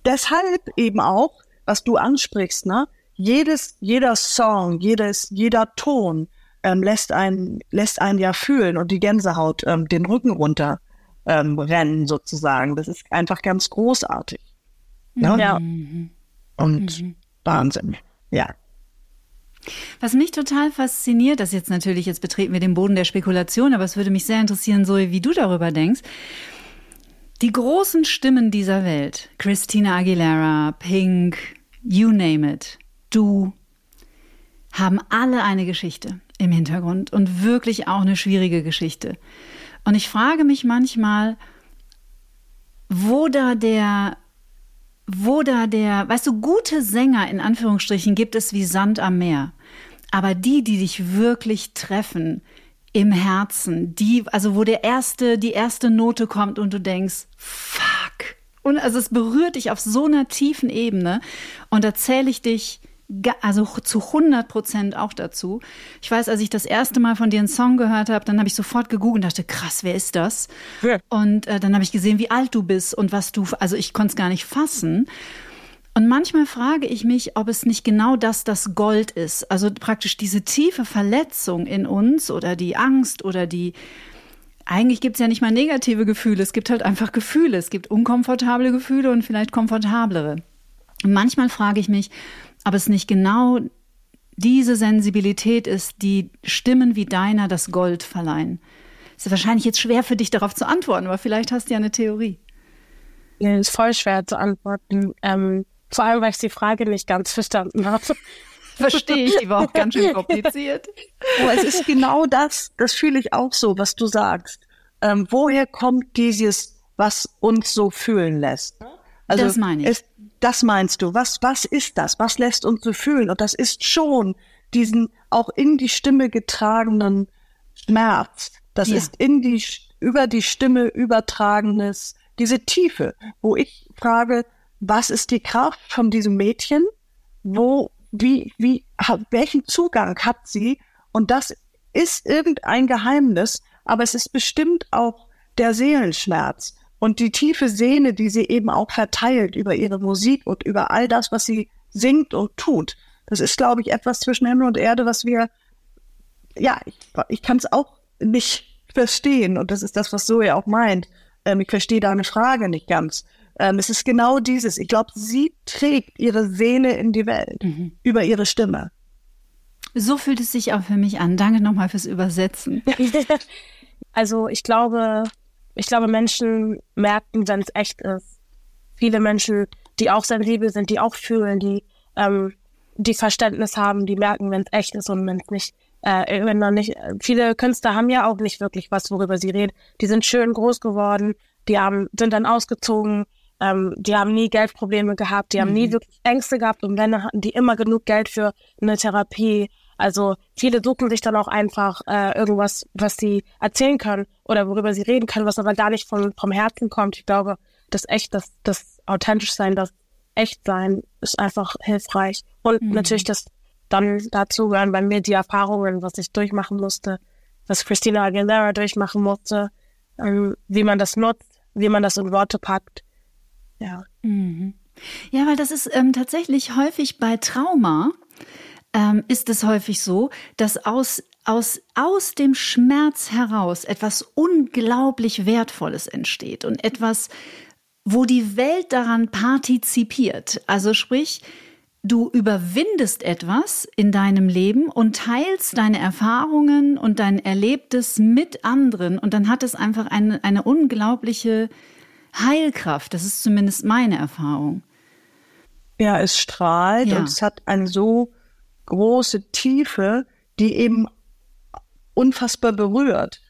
deshalb eben auch, was du ansprichst, ne? Jedes, jeder Song, jedes, jeder Ton ähm, lässt einen, lässt einen ja fühlen und die Gänsehaut ähm, den Rücken runter ähm, rennen sozusagen. Das ist einfach ganz großartig. Ne? Ja. Mhm. Und mhm. Wahnsinn. Ja. Was mich total fasziniert, das jetzt natürlich, jetzt betreten wir den Boden der Spekulation, aber es würde mich sehr interessieren, Zoe, wie du darüber denkst. Die großen Stimmen dieser Welt, Christina Aguilera, Pink, you name it, du, haben alle eine Geschichte im Hintergrund und wirklich auch eine schwierige Geschichte. Und ich frage mich manchmal, wo da der wo da der, weißt du, gute Sänger in Anführungsstrichen gibt es wie Sand am Meer. Aber die, die dich wirklich treffen im Herzen, die, also wo der erste, die erste Note kommt und du denkst, fuck. Und also es berührt dich auf so einer tiefen Ebene. Und da zähle ich dich also zu 100 Prozent auch dazu. Ich weiß, als ich das erste Mal von dir einen Song gehört habe, dann habe ich sofort gegoogelt und dachte, krass, wer ist das? Ja. Und äh, dann habe ich gesehen, wie alt du bist und was du, also ich konnte es gar nicht fassen. Und manchmal frage ich mich, ob es nicht genau das das Gold ist. Also praktisch diese tiefe Verletzung in uns oder die Angst oder die, eigentlich gibt es ja nicht mal negative Gefühle, es gibt halt einfach Gefühle. Es gibt unkomfortable Gefühle und vielleicht komfortablere. Und manchmal frage ich mich, ob es nicht genau diese Sensibilität ist, die Stimmen wie deiner das Gold verleihen. Ist wahrscheinlich jetzt schwer für dich darauf zu antworten, aber vielleicht hast du ja eine Theorie. Ja, ist voll schwer zu antworten. Ähm, vor allem, weil ich die Frage nicht ganz verstanden habe. Verstehe ich, die war auch ganz schön kompliziert. Aber es ist genau das, das fühle ich auch so, was du sagst. Ähm, woher kommt dieses, was uns so fühlen lässt? Also das meine ich. Es, das meinst du. Was, was ist das? Was lässt uns so fühlen? Und das ist schon diesen auch in die Stimme getragenen Schmerz. Das ja. ist in die, über die Stimme übertragenes, diese Tiefe, wo ich frage, was ist die Kraft von diesem Mädchen? Wo, wie, wie, welchen Zugang hat sie? Und das ist irgendein Geheimnis, aber es ist bestimmt auch der Seelenschmerz und die tiefe Sehne, die sie eben auch verteilt über ihre Musik und über all das, was sie singt und tut. Das ist, glaube ich, etwas zwischen Himmel und Erde, was wir, ja, ich, ich kann es auch nicht verstehen. Und das ist das, was Zoe auch meint. Ähm, ich verstehe deine Frage nicht ganz. Ähm, es ist genau dieses. Ich glaube, sie trägt ihre Seele in die Welt mhm. über ihre Stimme. So fühlt es sich auch für mich an. Danke nochmal fürs Übersetzen. Also ich glaube, ich glaube, Menschen merken, wenn es echt ist. Viele Menschen, die auch sensibel sind, die auch fühlen, die ähm, die Verständnis haben, die merken, wenn es echt ist und wenn es nicht, äh, wenn man nicht. Viele Künstler haben ja auch nicht wirklich was, worüber sie reden. Die sind schön groß geworden, die haben sind dann ausgezogen, ähm, die haben nie Geldprobleme gehabt, die haben nie mhm. wirklich Ängste gehabt und wenn, hatten die immer genug Geld für eine Therapie. Also viele suchen sich dann auch einfach äh, irgendwas, was sie erzählen können oder worüber sie reden können, was aber gar nicht vom, vom Herzen kommt. Ich glaube, das echt, das, das authentisch sein, das echt sein, ist einfach hilfreich. Und mhm. natürlich das dann dazu gehören bei mir die Erfahrungen, was ich durchmachen musste, was Christina Aguilera durchmachen musste, ähm, wie man das nutzt, wie man das in Worte packt ja. Mhm. Ja, weil das ist ähm, tatsächlich häufig bei Trauma, ähm, ist es häufig so, dass aus, aus, aus dem Schmerz heraus etwas unglaublich Wertvolles entsteht und etwas, wo die Welt daran partizipiert. Also sprich, du überwindest etwas in deinem Leben und teilst deine Erfahrungen und dein Erlebtes mit anderen und dann hat es einfach eine, eine unglaubliche Heilkraft. Das ist zumindest meine Erfahrung. Ja, es strahlt ja. und es hat eine so große Tiefe, die eben unfassbar berührt.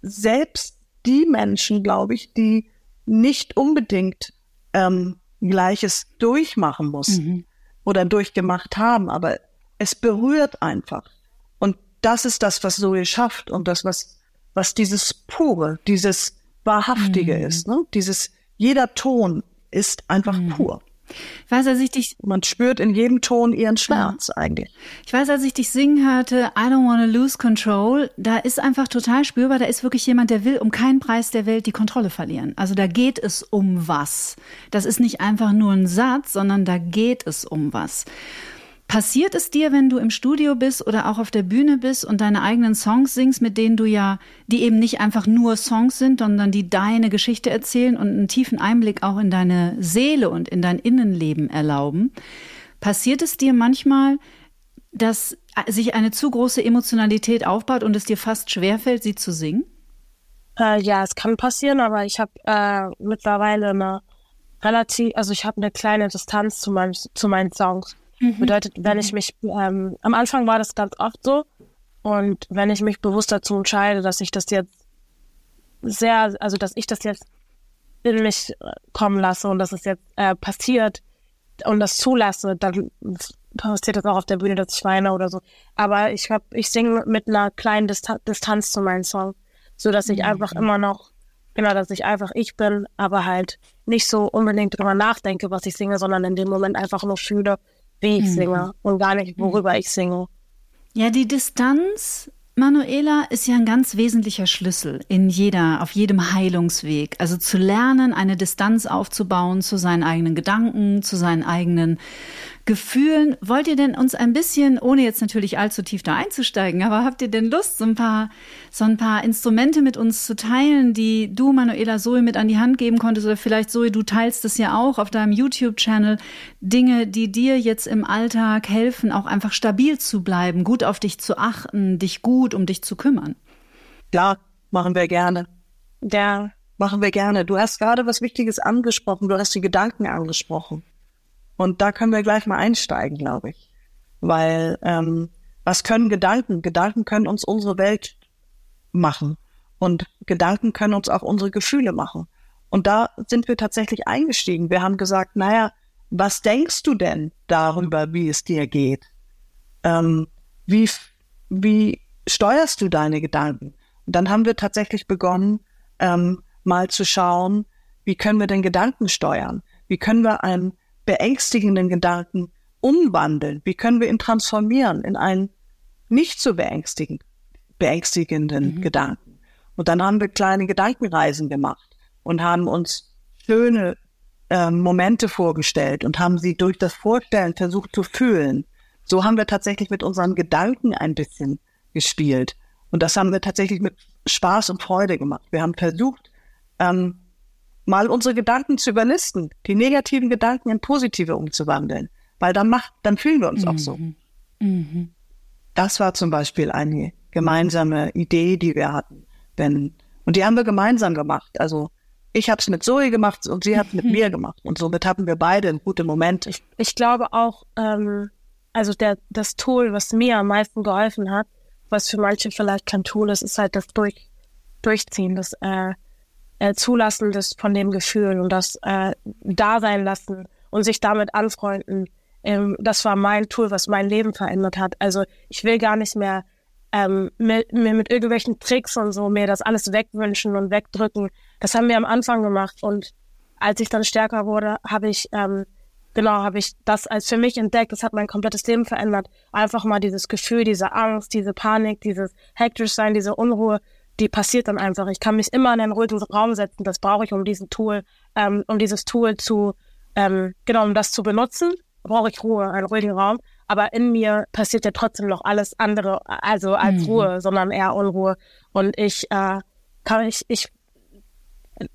Selbst die Menschen, glaube ich, die nicht unbedingt ähm, Gleiches durchmachen mussten mhm. oder durchgemacht haben, aber es berührt einfach. Und das ist das, was Zoe schafft und das, was, was dieses Pure, dieses Wahrhaftige mhm. ist. Ne? Dieses, jeder Ton ist einfach mhm. pur. Ich weiß, als ich dich. Man spürt in jedem Ton ihren Schmerz ja. eigentlich. Ich weiß, als ich dich singen hörte, I don't wanna lose control, da ist einfach total spürbar, da ist wirklich jemand, der will um keinen Preis der Welt die Kontrolle verlieren. Also da geht es um was. Das ist nicht einfach nur ein Satz, sondern da geht es um was. Passiert es dir, wenn du im Studio bist oder auch auf der Bühne bist und deine eigenen Songs singst, mit denen du ja, die eben nicht einfach nur Songs sind, sondern die deine Geschichte erzählen und einen tiefen Einblick auch in deine Seele und in dein Innenleben erlauben? Passiert es dir manchmal, dass sich eine zu große Emotionalität aufbaut und es dir fast schwerfällt, sie zu singen? Äh, ja, es kann passieren, aber ich habe äh, mittlerweile eine relativ, also ich habe eine kleine Distanz zu, mein, zu meinen Songs. Mhm. Bedeutet, wenn ich mich, ähm, am Anfang war das ganz oft so. Und wenn ich mich bewusst dazu entscheide, dass ich das jetzt sehr, also dass ich das jetzt in mich kommen lasse und dass es jetzt äh, passiert und das zulasse, dann passiert das auch auf der Bühne, dass ich weine oder so. Aber ich hab, ich singe mit einer kleinen Distan Distanz zu meinen Songs, so dass ich mhm. einfach immer noch, genau, dass ich einfach ich bin, aber halt nicht so unbedingt drüber nachdenke, was ich singe, sondern in dem Moment einfach nur fühle wie ich mhm. singe und gar nicht, worüber ich singe. Ja, die Distanz, Manuela, ist ja ein ganz wesentlicher Schlüssel in jeder, auf jedem Heilungsweg. Also zu lernen, eine Distanz aufzubauen zu seinen eigenen Gedanken, zu seinen eigenen Gefühlen. Wollt ihr denn uns ein bisschen, ohne jetzt natürlich allzu tief da einzusteigen, aber habt ihr denn Lust, so ein paar, so ein paar Instrumente mit uns zu teilen, die du, Manuela Zoe, mit an die Hand geben konntest? Oder vielleicht, Zoe, du teilst es ja auch auf deinem YouTube-Channel. Dinge, die dir jetzt im Alltag helfen, auch einfach stabil zu bleiben, gut auf dich zu achten, dich gut um dich zu kümmern. Ja, machen wir gerne. Ja. Machen wir gerne. Du hast gerade was Wichtiges angesprochen. Du hast die Gedanken angesprochen. Und da können wir gleich mal einsteigen, glaube ich. Weil ähm, was können Gedanken? Gedanken können uns unsere Welt machen. Und Gedanken können uns auch unsere Gefühle machen. Und da sind wir tatsächlich eingestiegen. Wir haben gesagt, naja, was denkst du denn darüber, wie es dir geht? Ähm, wie, wie steuerst du deine Gedanken? Und dann haben wir tatsächlich begonnen, ähm, mal zu schauen, wie können wir den Gedanken steuern? Wie können wir einen beängstigenden Gedanken umwandeln? Wie können wir ihn transformieren in einen nicht so beängstigenden, beängstigenden mhm. Gedanken? Und dann haben wir kleine Gedankenreisen gemacht und haben uns schöne äh, Momente vorgestellt und haben sie durch das Vorstellen versucht zu fühlen. So haben wir tatsächlich mit unseren Gedanken ein bisschen gespielt. Und das haben wir tatsächlich mit Spaß und Freude gemacht. Wir haben versucht, ähm, mal unsere Gedanken zu überlisten, die negativen Gedanken in positive umzuwandeln, weil dann macht, dann fühlen wir uns mhm. auch so. Mhm. mhm. Das war zum Beispiel eine gemeinsame Idee, die wir hatten. Wenn, und die haben wir gemeinsam gemacht. Also ich habe es mit Zoe gemacht und sie hat es mit mir gemacht. Und somit hatten wir beide einen guten Moment. Ich, ich glaube auch, ähm, also der, das Tool, was mir am meisten geholfen hat, was für manche vielleicht kein Tool ist, ist halt das Durch, Durchziehen, das äh, äh, Zulassen des, von dem Gefühl und das äh, da sein lassen und sich damit anfreunden. Ähm, das war mein Tool, was mein Leben verändert hat. Also ich will gar nicht mehr ähm, mir, mir mit irgendwelchen Tricks und so mir das alles wegwünschen und wegdrücken. Das haben wir am Anfang gemacht und als ich dann stärker wurde, habe ich ähm, genau, habe ich das als für mich entdeckt. Das hat mein komplettes Leben verändert. Einfach mal dieses Gefühl, diese Angst, diese Panik, dieses hektisch sein, diese Unruhe, die passiert dann einfach. Ich kann mich immer in einen ruhigen Raum setzen. Das brauche ich, um diesen Tool, ähm, um dieses Tool zu, ähm, genau, um das zu benutzen, brauche ich Ruhe, einen ruhigen Raum. Aber in mir passiert ja trotzdem noch alles andere, also als mhm. Ruhe, sondern eher Unruhe. Und ich äh, kann ich, ich,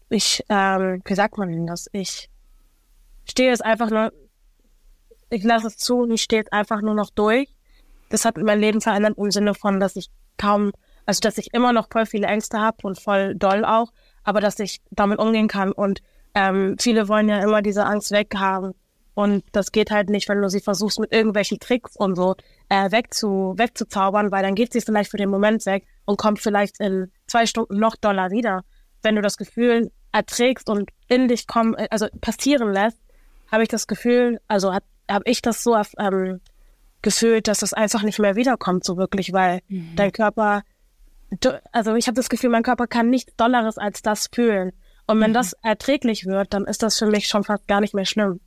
ich, ähm, wie sagt man denn das? Ich stehe es einfach nur, ich lasse es zu und ich stehe es einfach nur noch durch. Das hat mein Leben verändert im Sinne von, dass ich kaum, also dass ich immer noch voll viele Ängste habe und voll doll auch, aber dass ich damit umgehen kann. Und ähm, viele wollen ja immer diese Angst weghaben. Und das geht halt nicht, wenn du sie versuchst, mit irgendwelchen Tricks und so äh, wegzu, wegzuzaubern, weil dann geht sie vielleicht für den Moment weg und kommt vielleicht in zwei Stunden noch doller wieder. Wenn du das Gefühl erträgst und in dich kommen, also passieren lässt, habe ich das Gefühl, also habe hab ich das so ähm, gefühlt, dass das einfach nicht mehr wiederkommt, so wirklich, weil mhm. dein Körper, also ich habe das Gefühl, mein Körper kann nichts Dolleres als das fühlen. Und wenn mhm. das erträglich wird, dann ist das für mich schon fast gar nicht mehr schlimm.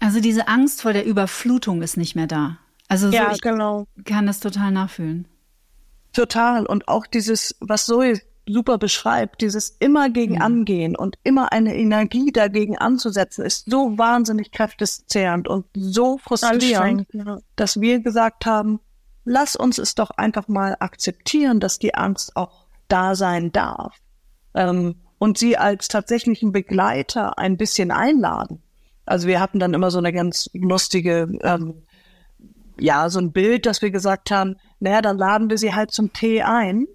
Also diese Angst vor der Überflutung ist nicht mehr da. Also so, ja, ich genau. kann das total nachfühlen. Total. Und auch dieses, was Zoe super beschreibt, dieses immer gegen mhm. angehen und immer eine Energie dagegen anzusetzen, ist so wahnsinnig kräftezehrend und so frustrierend, ja. dass wir gesagt haben, lass uns es doch einfach mal akzeptieren, dass die Angst auch da sein darf. Ähm, und sie als tatsächlichen Begleiter ein bisschen einladen. Also wir hatten dann immer so eine ganz lustige, ähm, ja, so ein Bild, dass wir gesagt haben, naja, dann laden wir sie halt zum Tee ein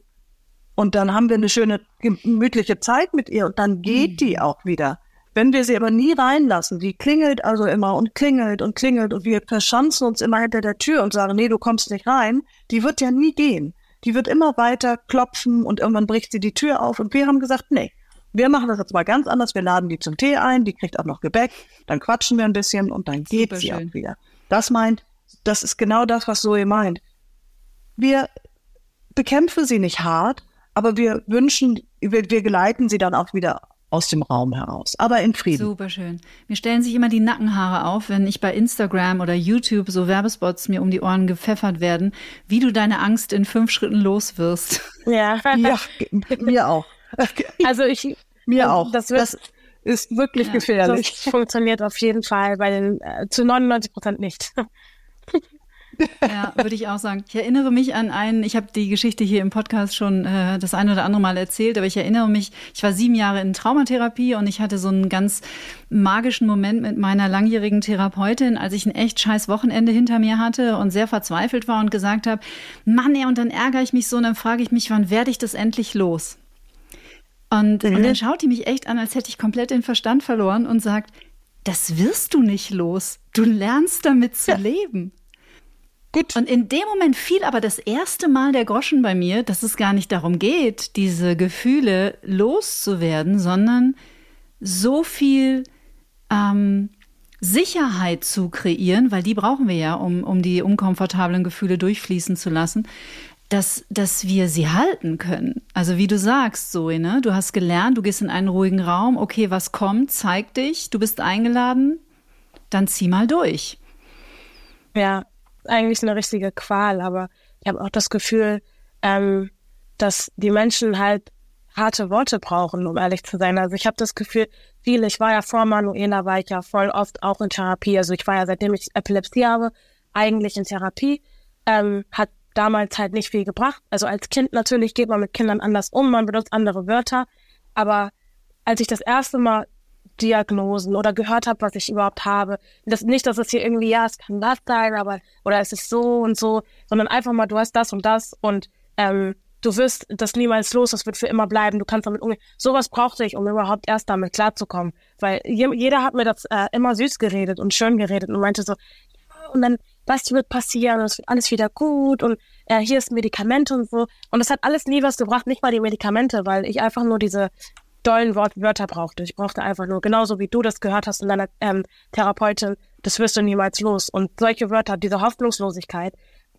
und dann haben wir eine schöne, gemütliche Zeit mit ihr und dann geht die mhm. auch wieder. Wenn wir sie aber nie reinlassen, die klingelt also immer und klingelt und klingelt und wir verschanzen uns immer hinter der Tür und sagen, nee, du kommst nicht rein, die wird ja nie gehen. Die wird immer weiter klopfen und irgendwann bricht sie die Tür auf und wir haben gesagt, nee, wir machen das jetzt mal ganz anders. Wir laden die zum Tee ein, die kriegt auch noch Gebäck, dann quatschen wir ein bisschen und dann geht Super sie schön. auch wieder. Das meint, das ist genau das, was Zoe meint. Wir bekämpfen sie nicht hart, aber wir wünschen, wir, wir geleiten sie dann auch wieder aus dem Raum heraus, aber in Frieden. Super schön. Mir stellen sich immer die Nackenhaare auf, wenn ich bei Instagram oder YouTube so Werbespots mir um die Ohren gepfeffert werden, wie du deine Angst in fünf Schritten los wirst. Ja, ja mir auch. Also ich mir auch. Das wird, das, ist wirklich ja, gefährlich. Das funktioniert auf jeden Fall bei den äh, zu 99 Prozent nicht. Ja, würde ich auch sagen. Ich erinnere mich an einen, ich habe die Geschichte hier im Podcast schon äh, das eine oder andere Mal erzählt, aber ich erinnere mich, ich war sieben Jahre in Traumatherapie und ich hatte so einen ganz magischen Moment mit meiner langjährigen Therapeutin, als ich ein echt scheiß Wochenende hinter mir hatte und sehr verzweifelt war und gesagt habe, Mann, ey, und dann ärgere ich mich so und dann frage ich mich, wann werde ich das endlich los? Und, mhm. und dann schaut die mich echt an, als hätte ich komplett den Verstand verloren und sagt, das wirst du nicht los. Du lernst damit zu ja. leben. Gut. Und in dem Moment fiel aber das erste Mal der Groschen bei mir, dass es gar nicht darum geht, diese Gefühle loszuwerden, sondern so viel ähm, Sicherheit zu kreieren, weil die brauchen wir ja, um, um die unkomfortablen Gefühle durchfließen zu lassen, dass, dass wir sie halten können. Also wie du sagst, Zoe, ne? du hast gelernt, du gehst in einen ruhigen Raum, okay, was kommt, zeig dich, du bist eingeladen, dann zieh mal durch. Ja, eigentlich eine richtige Qual, aber ich habe auch das Gefühl, ähm, dass die Menschen halt harte Worte brauchen, um ehrlich zu sein. Also ich habe das Gefühl, viele, ich war ja vor Manuela, war ich ja voll oft auch in Therapie. Also ich war ja, seitdem ich Epilepsie habe, eigentlich in Therapie. Ähm, hat damals halt nicht viel gebracht. Also als Kind natürlich geht man mit Kindern anders um, man benutzt andere Wörter. Aber als ich das erste Mal Diagnosen oder gehört habe, was ich überhaupt habe. Das, nicht, dass es hier irgendwie, ja, es kann das sein, aber oder es ist so und so, sondern einfach mal, du hast das und das und ähm, du wirst das niemals los, das wird für immer bleiben, du kannst damit umgehen. Sowas brauchte ich, um überhaupt erst damit klarzukommen. Weil je, jeder hat mir das äh, immer süß geredet und schön geredet und meinte so, und dann, was wird passieren, es wird alles wieder gut und äh, hier ist Medikamente und so. Und das hat alles nie was gebracht, nicht mal die Medikamente, weil ich einfach nur diese dollen Wort Wörter brauchte. Ich brauchte einfach nur, genauso wie du das gehört hast in deiner ähm, Therapeutin, das wirst du niemals los. Und solche Wörter, diese Hoffnungslosigkeit,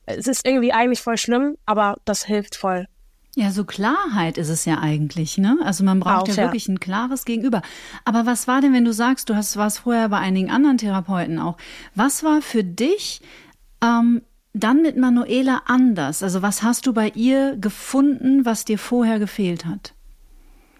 es ist irgendwie eigentlich voll schlimm, aber das hilft voll. Ja, so Klarheit ist es ja eigentlich, ne? Also man braucht Auch, ja, ja wirklich ein klares Gegenüber. Aber was war denn, wenn du sagst, du hast warst vorher bei einigen anderen Therapeuten auch? Was war für dich ähm, dann mit Manuela anders? Also was hast du bei ihr gefunden, was dir vorher gefehlt hat?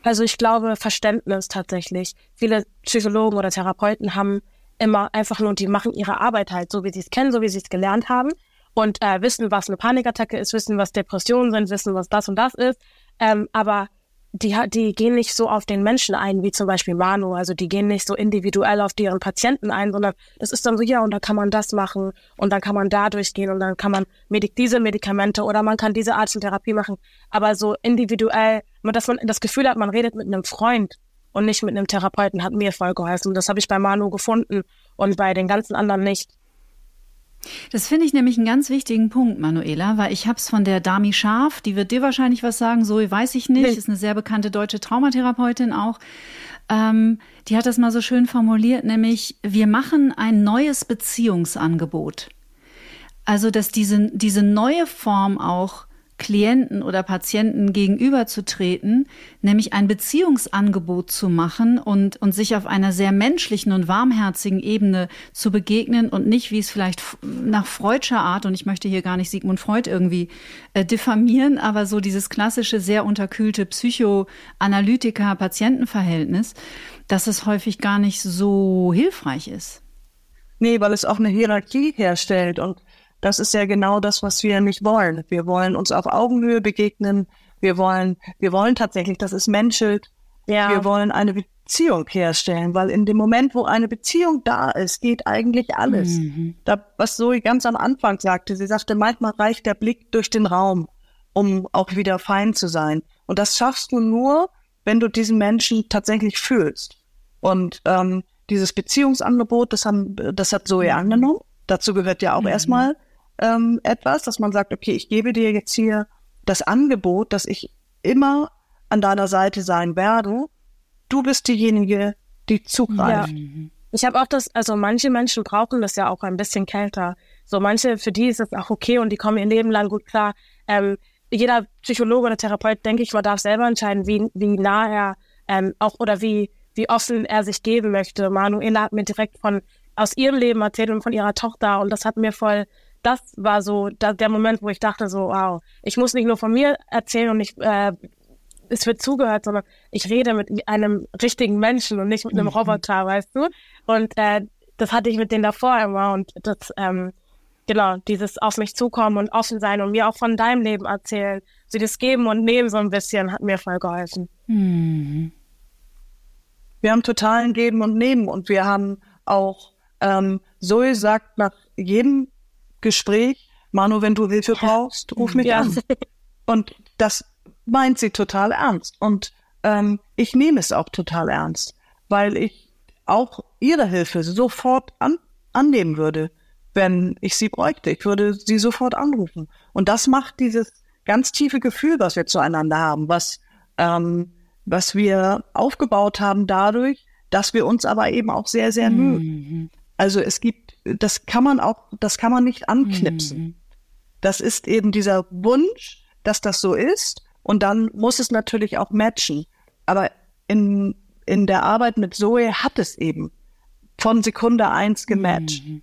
Also ich glaube Verständnis tatsächlich. Viele Psychologen oder Therapeuten haben immer einfach nur, die machen ihre Arbeit halt so, wie sie es kennen, so wie sie es gelernt haben und äh, wissen, was eine Panikattacke ist, wissen, was Depressionen sind, wissen, was das und das ist. Ähm, aber die, die gehen nicht so auf den Menschen ein, wie zum Beispiel Manu. Also die gehen nicht so individuell auf deren Patienten ein, sondern das ist dann so, ja, und da kann man das machen und dann kann man da durchgehen und dann kann man Medik diese Medikamente oder man kann diese Art von Therapie machen. Aber so individuell, dass man das Gefühl hat, man redet mit einem Freund und nicht mit einem Therapeuten, hat mir voll geholfen. Das habe ich bei Manu gefunden und bei den ganzen anderen nicht. Das finde ich nämlich einen ganz wichtigen Punkt, Manuela, weil ich habe es von der Dami Scharf, die wird dir wahrscheinlich was sagen, so weiß ich nicht, ist eine sehr bekannte deutsche Traumatherapeutin auch. Ähm, die hat das mal so schön formuliert, nämlich wir machen ein neues Beziehungsangebot. Also, dass diese, diese neue Form auch Klienten oder Patienten gegenüberzutreten, nämlich ein Beziehungsangebot zu machen und, und sich auf einer sehr menschlichen und warmherzigen Ebene zu begegnen und nicht, wie es vielleicht nach Freudscher Art, und ich möchte hier gar nicht Sigmund Freud irgendwie äh, diffamieren, aber so dieses klassische, sehr unterkühlte Psychoanalytiker-Patientenverhältnis, dass es häufig gar nicht so hilfreich ist. Nee, weil es auch eine Hierarchie herstellt und das ist ja genau das, was wir nicht wollen. Wir wollen uns auf Augenhöhe begegnen. Wir wollen, wir wollen tatsächlich, dass es menschelt. Ja. Wir wollen eine Beziehung herstellen, weil in dem Moment, wo eine Beziehung da ist, geht eigentlich alles. Mhm. Da, was Zoe ganz am Anfang sagte, sie sagte, manchmal reicht der Blick durch den Raum, um auch wieder fein zu sein. Und das schaffst du nur, wenn du diesen Menschen tatsächlich fühlst. Und ähm, dieses Beziehungsangebot, das, haben, das hat Zoe mhm. angenommen. Dazu gehört ja auch mhm. erstmal ähm, etwas, dass man sagt, okay, ich gebe dir jetzt hier das Angebot, dass ich immer an deiner Seite sein werde. Du bist diejenige, die zugreift. Ja. Ich habe auch das, also manche Menschen brauchen das ja auch ein bisschen kälter. So manche, für die ist es auch okay und die kommen ihr Leben lang gut klar. Ähm, jeder Psychologe oder Therapeut, denke ich, man darf selber entscheiden, wie, wie nah er ähm, auch oder wie, wie offen er sich geben möchte. Manuela hat mir direkt von aus ihrem Leben erzählt und von ihrer Tochter und das hat mir voll das war so da, der Moment, wo ich dachte so, wow, ich muss nicht nur von mir erzählen und ich äh, es wird zugehört, sondern ich rede mit einem richtigen Menschen und nicht mit einem mhm. Roboter, weißt du? Und äh, das hatte ich mit denen davor immer und das, ähm, genau, dieses auf mich zukommen und offen sein und mir auch von deinem Leben erzählen, sie das geben und nehmen so ein bisschen, hat mir voll geholfen. Mhm. Wir haben totalen Geben und Nehmen und wir haben auch, ähm, Zoe sagt nach jedem Gespräch, Manu, wenn du Hilfe brauchst, ruf mich ja. an. Und das meint sie total ernst. Und ähm, ich nehme es auch total ernst, weil ich auch ihre Hilfe sofort an, annehmen würde, wenn ich sie bräuchte. Ich würde sie sofort anrufen. Und das macht dieses ganz tiefe Gefühl, was wir zueinander haben, was, ähm, was wir aufgebaut haben dadurch, dass wir uns aber eben auch sehr, sehr mhm. mögen. Also es gibt, das kann man auch, das kann man nicht anknipsen. Mhm. Das ist eben dieser Wunsch, dass das so ist. Und dann muss es natürlich auch matchen. Aber in, in der Arbeit mit Zoe hat es eben von Sekunde eins gematcht. Mhm.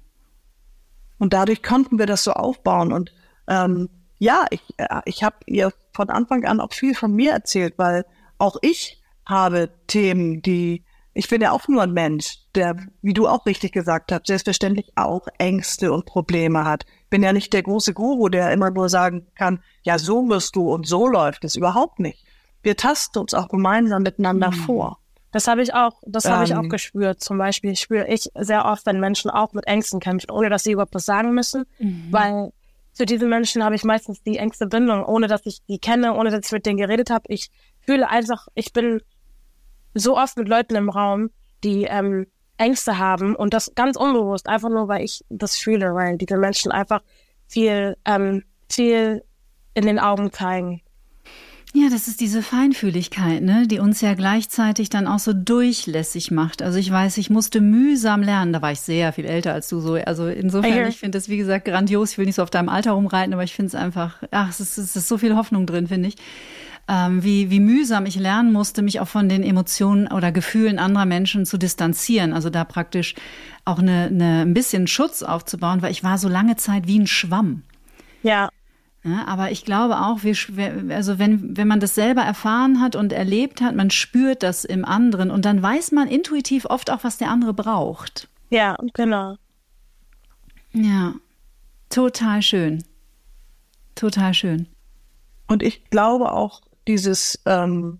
Und dadurch konnten wir das so aufbauen. Und ähm, ja, ich, äh, ich habe ihr von Anfang an auch viel von mir erzählt, weil auch ich habe Themen, die ich bin ja auch nur ein Mensch, der, wie du auch richtig gesagt hast, selbstverständlich auch Ängste und Probleme hat. Ich bin ja nicht der große Guru, der immer nur sagen kann, ja, so wirst du und so läuft es überhaupt nicht. Wir tasten uns auch gemeinsam miteinander mhm. vor. Das habe ich auch, das ähm, habe ich auch ähm. gespürt. Zum Beispiel spüre ich sehr oft, wenn Menschen auch mit Ängsten kämpfen, ohne dass sie überhaupt was sagen müssen, mhm. weil zu diesen Menschen habe ich meistens die engste Bindung, ohne dass ich die kenne, ohne dass ich mit denen geredet habe. Ich fühle einfach, ich bin so oft mit Leuten im Raum, die ähm, Ängste haben und das ganz unbewusst, einfach nur, weil ich das fühle, weil diese Menschen einfach viel, ähm, viel in den Augen zeigen. Ja, das ist diese Feinfühligkeit, ne, die uns ja gleichzeitig dann auch so durchlässig macht. Also ich weiß, ich musste mühsam lernen. Da war ich sehr viel älter als du so. Also insofern, okay. ich finde das wie gesagt grandios. Ich will nicht so auf deinem Alter rumreiten, aber ich finde es einfach, ach, es ist, es ist so viel Hoffnung drin, finde ich ähm, wie, wie mühsam ich lernen musste, mich auch von den Emotionen oder Gefühlen anderer Menschen zu distanzieren. Also da praktisch auch eine, eine, ein bisschen Schutz aufzubauen, weil ich war so lange Zeit wie ein Schwamm. Ja. Ja, aber ich glaube auch, wir, also wenn, wenn man das selber erfahren hat und erlebt hat, man spürt das im anderen und dann weiß man intuitiv oft auch, was der andere braucht. Ja, genau. Ja, total schön. Total schön. Und ich glaube auch, dieses, ähm,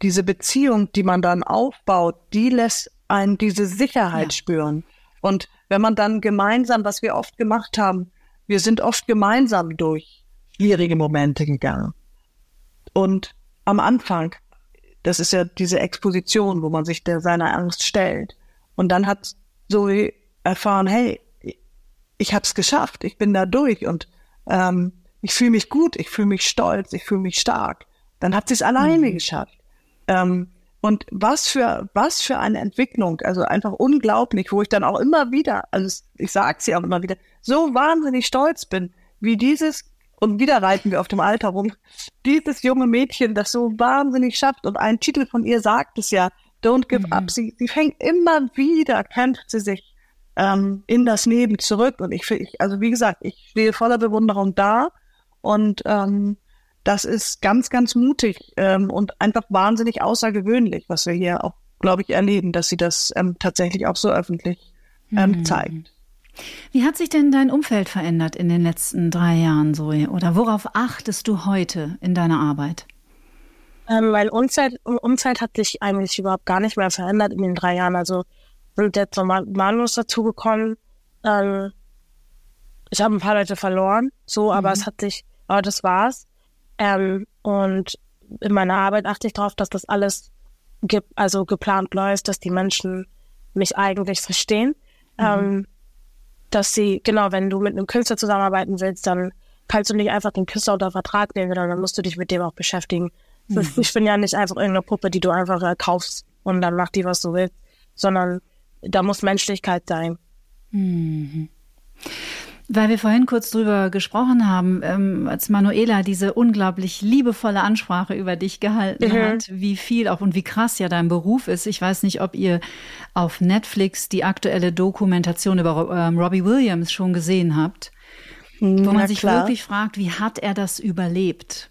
diese Beziehung, die man dann aufbaut, die lässt einen diese Sicherheit ja. spüren. Und wenn man dann gemeinsam, was wir oft gemacht haben, wir sind oft gemeinsam durch schwierige Momente gegangen. Und am Anfang, das ist ja diese Exposition, wo man sich der seiner Angst stellt. Und dann hat Zoe erfahren, hey, ich habe es geschafft, ich bin da durch und ähm, ich fühle mich gut, ich fühle mich stolz, ich fühle mich stark. Dann hat sie es alleine mhm. geschafft. Ähm, und was für, was für eine Entwicklung, also einfach unglaublich, wo ich dann auch immer wieder, also ich sage sie auch immer wieder, so wahnsinnig stolz bin, wie dieses, und wieder reiten wir auf dem Alter rum, dieses junge Mädchen, das so wahnsinnig schafft. Und ein Titel von ihr sagt es ja, Don't give mhm. up. Sie, sie fängt immer wieder, kämpft sie sich ähm, in das Leben zurück. Und ich, ich, also wie gesagt, ich stehe voller Bewunderung da und ähm, das ist ganz, ganz mutig ähm, und einfach wahnsinnig außergewöhnlich, was wir hier auch, glaube ich, erleben, dass sie das ähm, tatsächlich auch so öffentlich ähm, mhm. zeigt. Wie hat sich denn dein Umfeld verändert in den letzten drei Jahren, Zoe? Oder worauf achtest du heute in deiner Arbeit? Ähm, mein Umfeld, Umfeld hat sich eigentlich überhaupt gar nicht mehr verändert in den drei Jahren. Also sind jetzt so Manus dazugekommen. Ähm, ich habe ein paar Leute verloren, so, aber mhm. es hat sich, aber das war's. Ähm, und in meiner Arbeit achte ich darauf, dass das alles ge also geplant läuft, dass die Menschen mich eigentlich verstehen. Mhm. Ähm, dass sie, genau, wenn du mit einem Künstler zusammenarbeiten willst, dann kannst du nicht einfach den Künstler unter Vertrag nehmen, sondern dann musst du dich mit dem auch beschäftigen. Mhm. Ich bin ja nicht einfach irgendeine Puppe, die du einfach äh, kaufst und dann mach die, was du willst, sondern da muss Menschlichkeit sein. Mhm. Weil wir vorhin kurz drüber gesprochen haben, ähm, als Manuela diese unglaublich liebevolle Ansprache über dich gehalten mhm. hat, wie viel auch und wie krass ja dein Beruf ist. Ich weiß nicht, ob ihr auf Netflix die aktuelle Dokumentation über ähm, Robbie Williams schon gesehen habt, wo man sich klar. wirklich fragt, wie hat er das überlebt?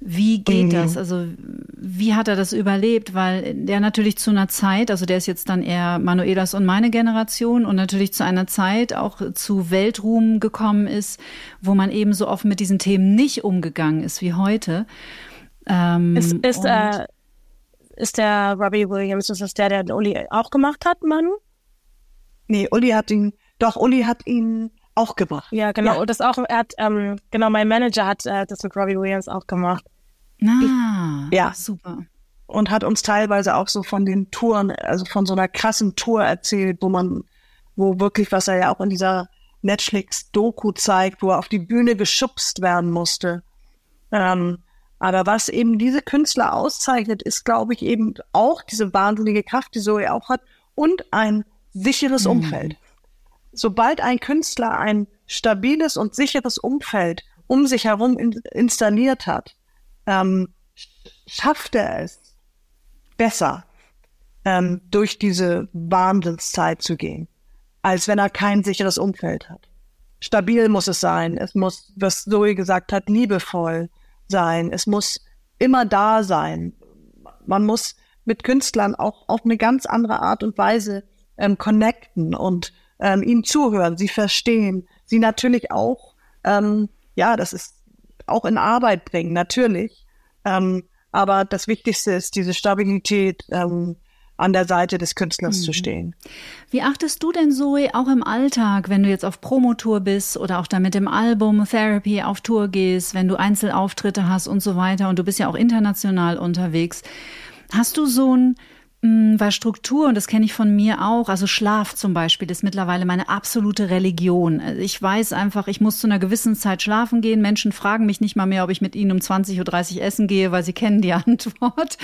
Wie geht mhm. das? Also wie hat er das überlebt? Weil der natürlich zu einer Zeit, also der ist jetzt dann eher Manuelas und meine Generation und natürlich zu einer Zeit auch zu Weltruhm gekommen ist, wo man eben so offen mit diesen Themen nicht umgegangen ist wie heute. Ähm, ist, ist, äh, ist der Robbie Williams, ist das der, der den Uli auch gemacht hat, Manu? Nee, Uli hat ihn, doch, Uli hat ihn auch gemacht. Ja, genau. Ja. Und das auch, er hat, ähm, genau, mein Manager hat äh, das mit Robbie Williams auch gemacht. Ah, ja. Super. Und hat uns teilweise auch so von den Touren, also von so einer krassen Tour erzählt, wo man, wo wirklich, was er ja auch in dieser Netflix-Doku zeigt, wo er auf die Bühne geschubst werden musste. Ähm, aber was eben diese Künstler auszeichnet, ist, glaube ich, eben auch diese wahnsinnige Kraft, die Zoe auch hat und ein sicheres mhm. Sobald ein Künstler ein stabiles und sicheres Umfeld um sich herum in, installiert hat, ähm, schafft er es besser, ähm, durch diese Wahnsinnszeit zu gehen, als wenn er kein sicheres Umfeld hat. Stabil muss es sein. Es muss, was Zoe gesagt hat, liebevoll sein. Es muss immer da sein. Man muss mit Künstlern auch auf eine ganz andere Art und Weise ähm, connecten und ähm, ihnen zuhören, sie verstehen, sie natürlich auch, ähm, ja, das ist auch in Arbeit bringen, natürlich. Ähm, aber das Wichtigste ist diese Stabilität, ähm, an der Seite des Künstlers mhm. zu stehen. Wie achtest du denn, Zoe, auch im Alltag, wenn du jetzt auf Promotour bist oder auch da mit dem Album Therapy auf Tour gehst, wenn du Einzelauftritte hast und so weiter und du bist ja auch international unterwegs, hast du so ein weil Struktur, und das kenne ich von mir auch, also Schlaf zum Beispiel, ist mittlerweile meine absolute Religion. Also ich weiß einfach, ich muss zu einer gewissen Zeit schlafen gehen. Menschen fragen mich nicht mal mehr, ob ich mit ihnen um 20.30 Uhr essen gehe, weil sie kennen die Antwort.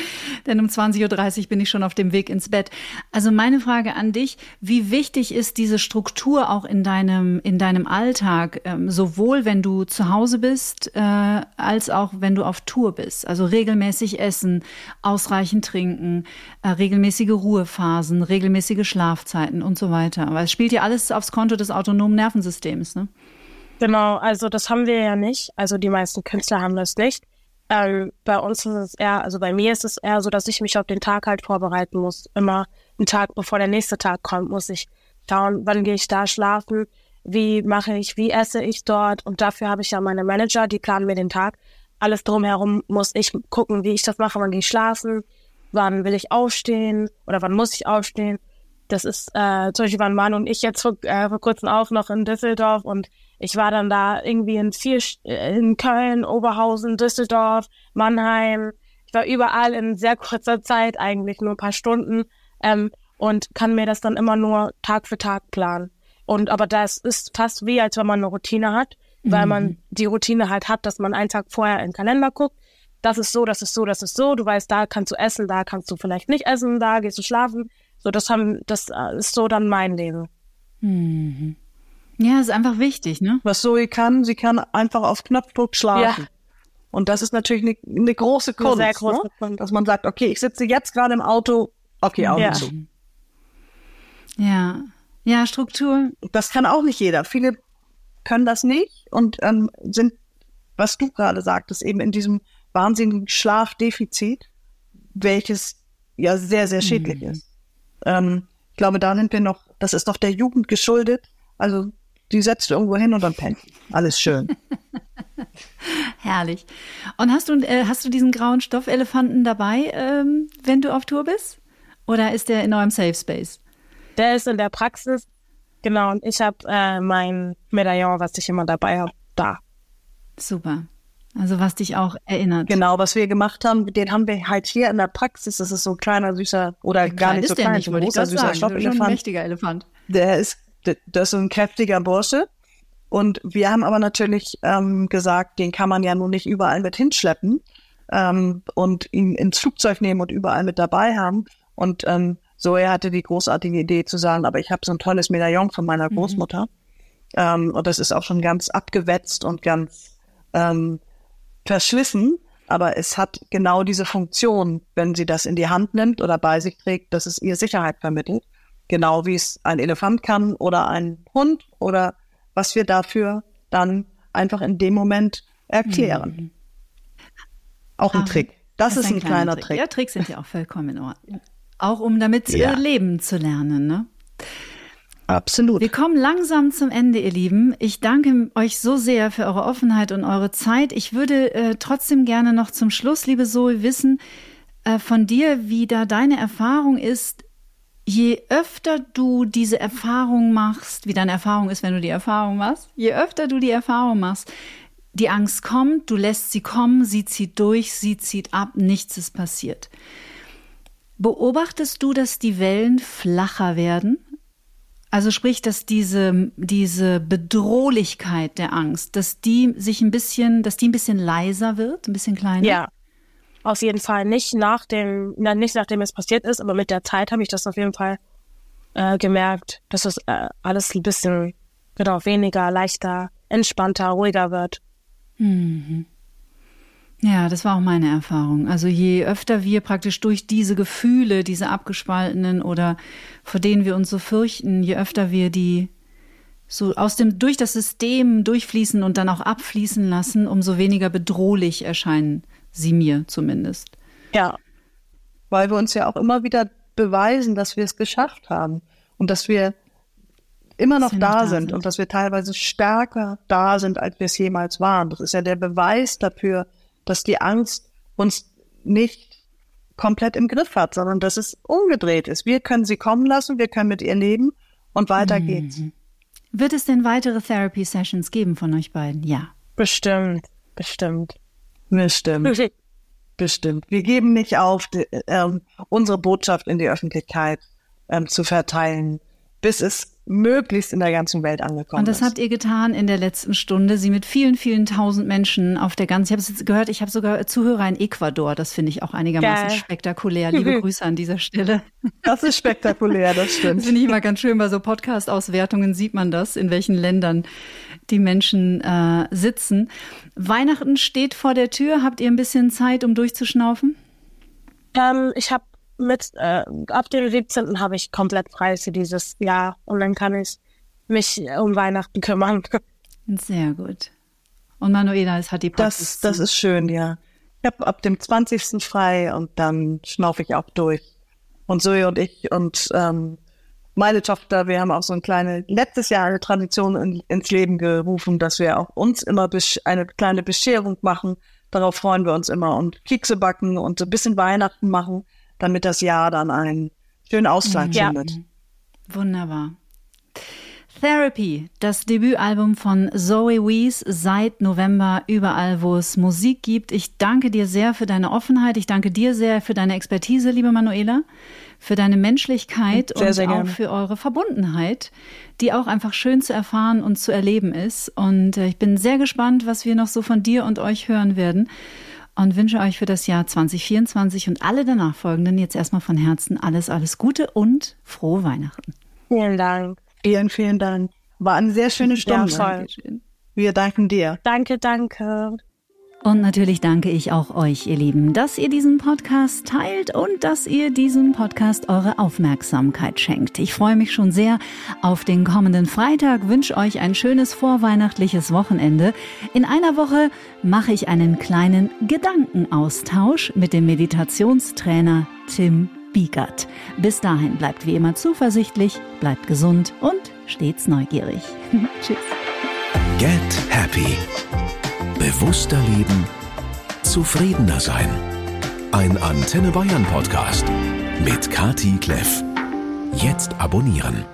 Denn um 20.30 Uhr bin ich schon auf dem Weg ins Bett. Also meine Frage an dich, wie wichtig ist diese Struktur auch in deinem, in deinem Alltag, ähm, sowohl wenn du zu Hause bist, äh, als auch wenn du auf Tour bist? Also regelmäßig essen, ausreichend trinken, äh, regelmäßige Ruhephasen, regelmäßige Schlafzeiten und so weiter. Aber es spielt ja alles aufs Konto des autonomen Nervensystems, ne? Genau, also das haben wir ja nicht. Also die meisten Künstler haben das nicht. Ähm, bei uns ist es eher, also bei mir ist es eher so, dass ich mich auf den Tag halt vorbereiten muss. Immer einen Tag, bevor der nächste Tag kommt, muss ich schauen, wann gehe ich da schlafen, wie mache ich, wie esse ich dort. Und dafür habe ich ja meine Manager, die planen mir den Tag. Alles drumherum muss ich gucken, wie ich das mache, wann gehe ich schlafen, wann will ich aufstehen oder wann muss ich aufstehen. Das ist äh, zum Beispiel waren Mann und ich jetzt vor, äh, vor kurzem auch noch in Düsseldorf und ich war dann da irgendwie in vier äh, in Köln, Oberhausen, Düsseldorf, Mannheim. Ich war überall in sehr kurzer Zeit, eigentlich nur ein paar Stunden ähm, und kann mir das dann immer nur Tag für Tag planen. Und aber das ist fast wie, als wenn man eine Routine hat, weil mhm. man die Routine halt hat, dass man einen Tag vorher in den Kalender guckt das ist so, das ist so, das ist so. Du weißt, da kannst du essen, da kannst du vielleicht nicht essen, da gehst du schlafen. So, das haben, das äh, ist so dann mein Leben. Mhm. Ja, ist einfach wichtig, ne? Was Zoe kann, sie kann einfach auf Knopfdruck schlafen. Ja. Und das ist natürlich eine, eine große Kunst, eine große ne? Kunst. dass man sagt, okay, ich sitze jetzt gerade im Auto, okay, Augen ja. zu. Ja, ja, Struktur. Das kann auch nicht jeder. Viele können das nicht und ähm, sind, was du gerade sagtest, eben in diesem wahnsinnigen Schlafdefizit, welches ja sehr, sehr schädlich mhm. ist. Ähm, ich glaube, da sind wir noch, das ist doch der Jugend geschuldet. Also die setzt irgendwo hin und dann pennt. Alles schön. Herrlich. Und hast du, äh, hast du diesen grauen Stoffelefanten dabei, ähm, wenn du auf Tour bist? Oder ist der in eurem Safe Space? Der ist in der Praxis. Genau. Und ich habe äh, mein Medaillon, was ich immer dabei habe, da. Super. Also was dich auch erinnert. Genau, was wir gemacht haben, den haben wir halt hier in der Praxis. Das ist so ein kleiner, süßer oder Wie gar nicht so klein, nicht, ein großer, süßer Stoffelefant. Ein mächtiger Elefant. Der ist, das ist ein kräftiger Bursche. Und wir haben aber natürlich ähm, gesagt, den kann man ja nun nicht überall mit hinschleppen ähm, und ihn ins Flugzeug nehmen und überall mit dabei haben. Und ähm, so er hatte die großartige Idee zu sagen, aber ich habe so ein tolles Medaillon von meiner mhm. Großmutter. Mhm. Ähm, und das ist auch schon ganz abgewetzt und ganz ähm, verschlissen, aber es hat genau diese Funktion, wenn sie das in die Hand nimmt oder bei sich trägt, dass es ihr Sicherheit vermittelt. Genau wie es ein Elefant kann oder ein Hund oder was wir dafür dann einfach in dem Moment erklären. Auch ein ah, Trick. Das, das ist ein, ein kleiner, kleiner Trick. Trick. Ja, Tricks sind ja auch vollkommen in Ordnung. Auch um damit ja. leben zu lernen, ne? Absolut. Wir kommen langsam zum Ende, ihr Lieben. Ich danke euch so sehr für eure Offenheit und eure Zeit. Ich würde äh, trotzdem gerne noch zum Schluss, liebe Zoe, wissen äh, von dir, wie da deine Erfahrung ist. Je öfter du diese Erfahrung machst, wie deine Erfahrung ist, wenn du die Erfahrung machst, je öfter du die Erfahrung machst, die Angst kommt, du lässt sie kommen, sie zieht durch, sie zieht ab, nichts ist passiert. Beobachtest du, dass die Wellen flacher werden? Also sprich, dass diese, diese Bedrohlichkeit der Angst, dass die sich ein bisschen, dass die ein bisschen leiser wird, ein bisschen kleiner? Ja. Auf jeden Fall nicht nach dem, na, nicht nachdem es passiert ist, aber mit der Zeit habe ich das auf jeden Fall äh, gemerkt, dass es äh, alles ein bisschen, genau, weniger, leichter, entspannter, ruhiger wird. Mhm. Ja, das war auch meine Erfahrung. Also je öfter wir praktisch durch diese Gefühle, diese abgespaltenen oder vor denen wir uns so fürchten, je öfter wir die so aus dem durch das System durchfließen und dann auch abfließen lassen, umso weniger bedrohlich erscheinen sie mir zumindest. Ja, weil wir uns ja auch immer wieder beweisen, dass wir es geschafft haben und dass wir immer noch da, da sind, sind und dass wir teilweise stärker da sind, als wir es jemals waren. Das ist ja der Beweis dafür, dass die Angst uns nicht komplett im Griff hat, sondern dass es umgedreht ist. Wir können sie kommen lassen, wir können mit ihr leben und weiter mhm. geht's. Wird es denn weitere Therapy Sessions geben von euch beiden? Ja. Bestimmt, bestimmt. Bestimmt. bestimmt. Wir geben nicht auf, die, äh, unsere Botschaft in die Öffentlichkeit ähm, zu verteilen, bis es möglichst in der ganzen Welt angekommen Und das ist. habt ihr getan in der letzten Stunde, sie mit vielen, vielen tausend Menschen auf der ganzen, ich habe es jetzt gehört, ich habe sogar Zuhörer in Ecuador, das finde ich auch einigermaßen Geil. spektakulär. Liebe Grüße an dieser Stelle. Das ist spektakulär, das stimmt. Das finde ich immer ganz schön, bei so Podcast-Auswertungen sieht man das, in welchen Ländern die Menschen äh, sitzen. Weihnachten steht vor der Tür, habt ihr ein bisschen Zeit, um durchzuschnaufen? Ähm, ich habe mit äh, ab dem 17. habe ich komplett frei für dieses Jahr und dann kann ich mich um Weihnachten kümmern. Sehr gut. Und Manuela, es hat die Praxis. Das, das ist schön, ja. Ich habe ab dem 20. frei und dann schnaufe ich auch durch. Und Zoe und ich und ähm, meine Tochter, wir haben auch so eine kleine, letztes Jahr eine Tradition in, ins Leben gerufen, dass wir auch uns immer eine kleine Bescherung machen. Darauf freuen wir uns immer und Kekse backen und ein bisschen Weihnachten machen damit das Jahr dann einen schönen Ausklang ja. findet. Wunderbar. Therapy, das Debütalbum von Zoe Wees seit November überall, wo es Musik gibt. Ich danke dir sehr für deine Offenheit. Ich danke dir sehr für deine Expertise, liebe Manuela, für deine Menschlichkeit sehr, und sehr auch für eure Verbundenheit, die auch einfach schön zu erfahren und zu erleben ist. Und äh, ich bin sehr gespannt, was wir noch so von dir und euch hören werden und wünsche euch für das Jahr 2024 und alle danach folgenden jetzt erstmal von Herzen alles, alles Gute und frohe Weihnachten. Vielen Dank. Vielen, vielen Dank. War eine sehr schöne Stunde. Ja, Wir danken dir. Danke, danke. Und natürlich danke ich auch euch, ihr Lieben, dass ihr diesen Podcast teilt und dass ihr diesem Podcast eure Aufmerksamkeit schenkt. Ich freue mich schon sehr auf den kommenden Freitag, wünsche euch ein schönes vorweihnachtliches Wochenende. In einer Woche mache ich einen kleinen Gedankenaustausch mit dem Meditationstrainer Tim Biegert. Bis dahin bleibt wie immer zuversichtlich, bleibt gesund und stets neugierig. Tschüss. Get Happy Bewusster leben, zufriedener sein. Ein Antenne Bayern Podcast mit Kati Kleff. Jetzt abonnieren.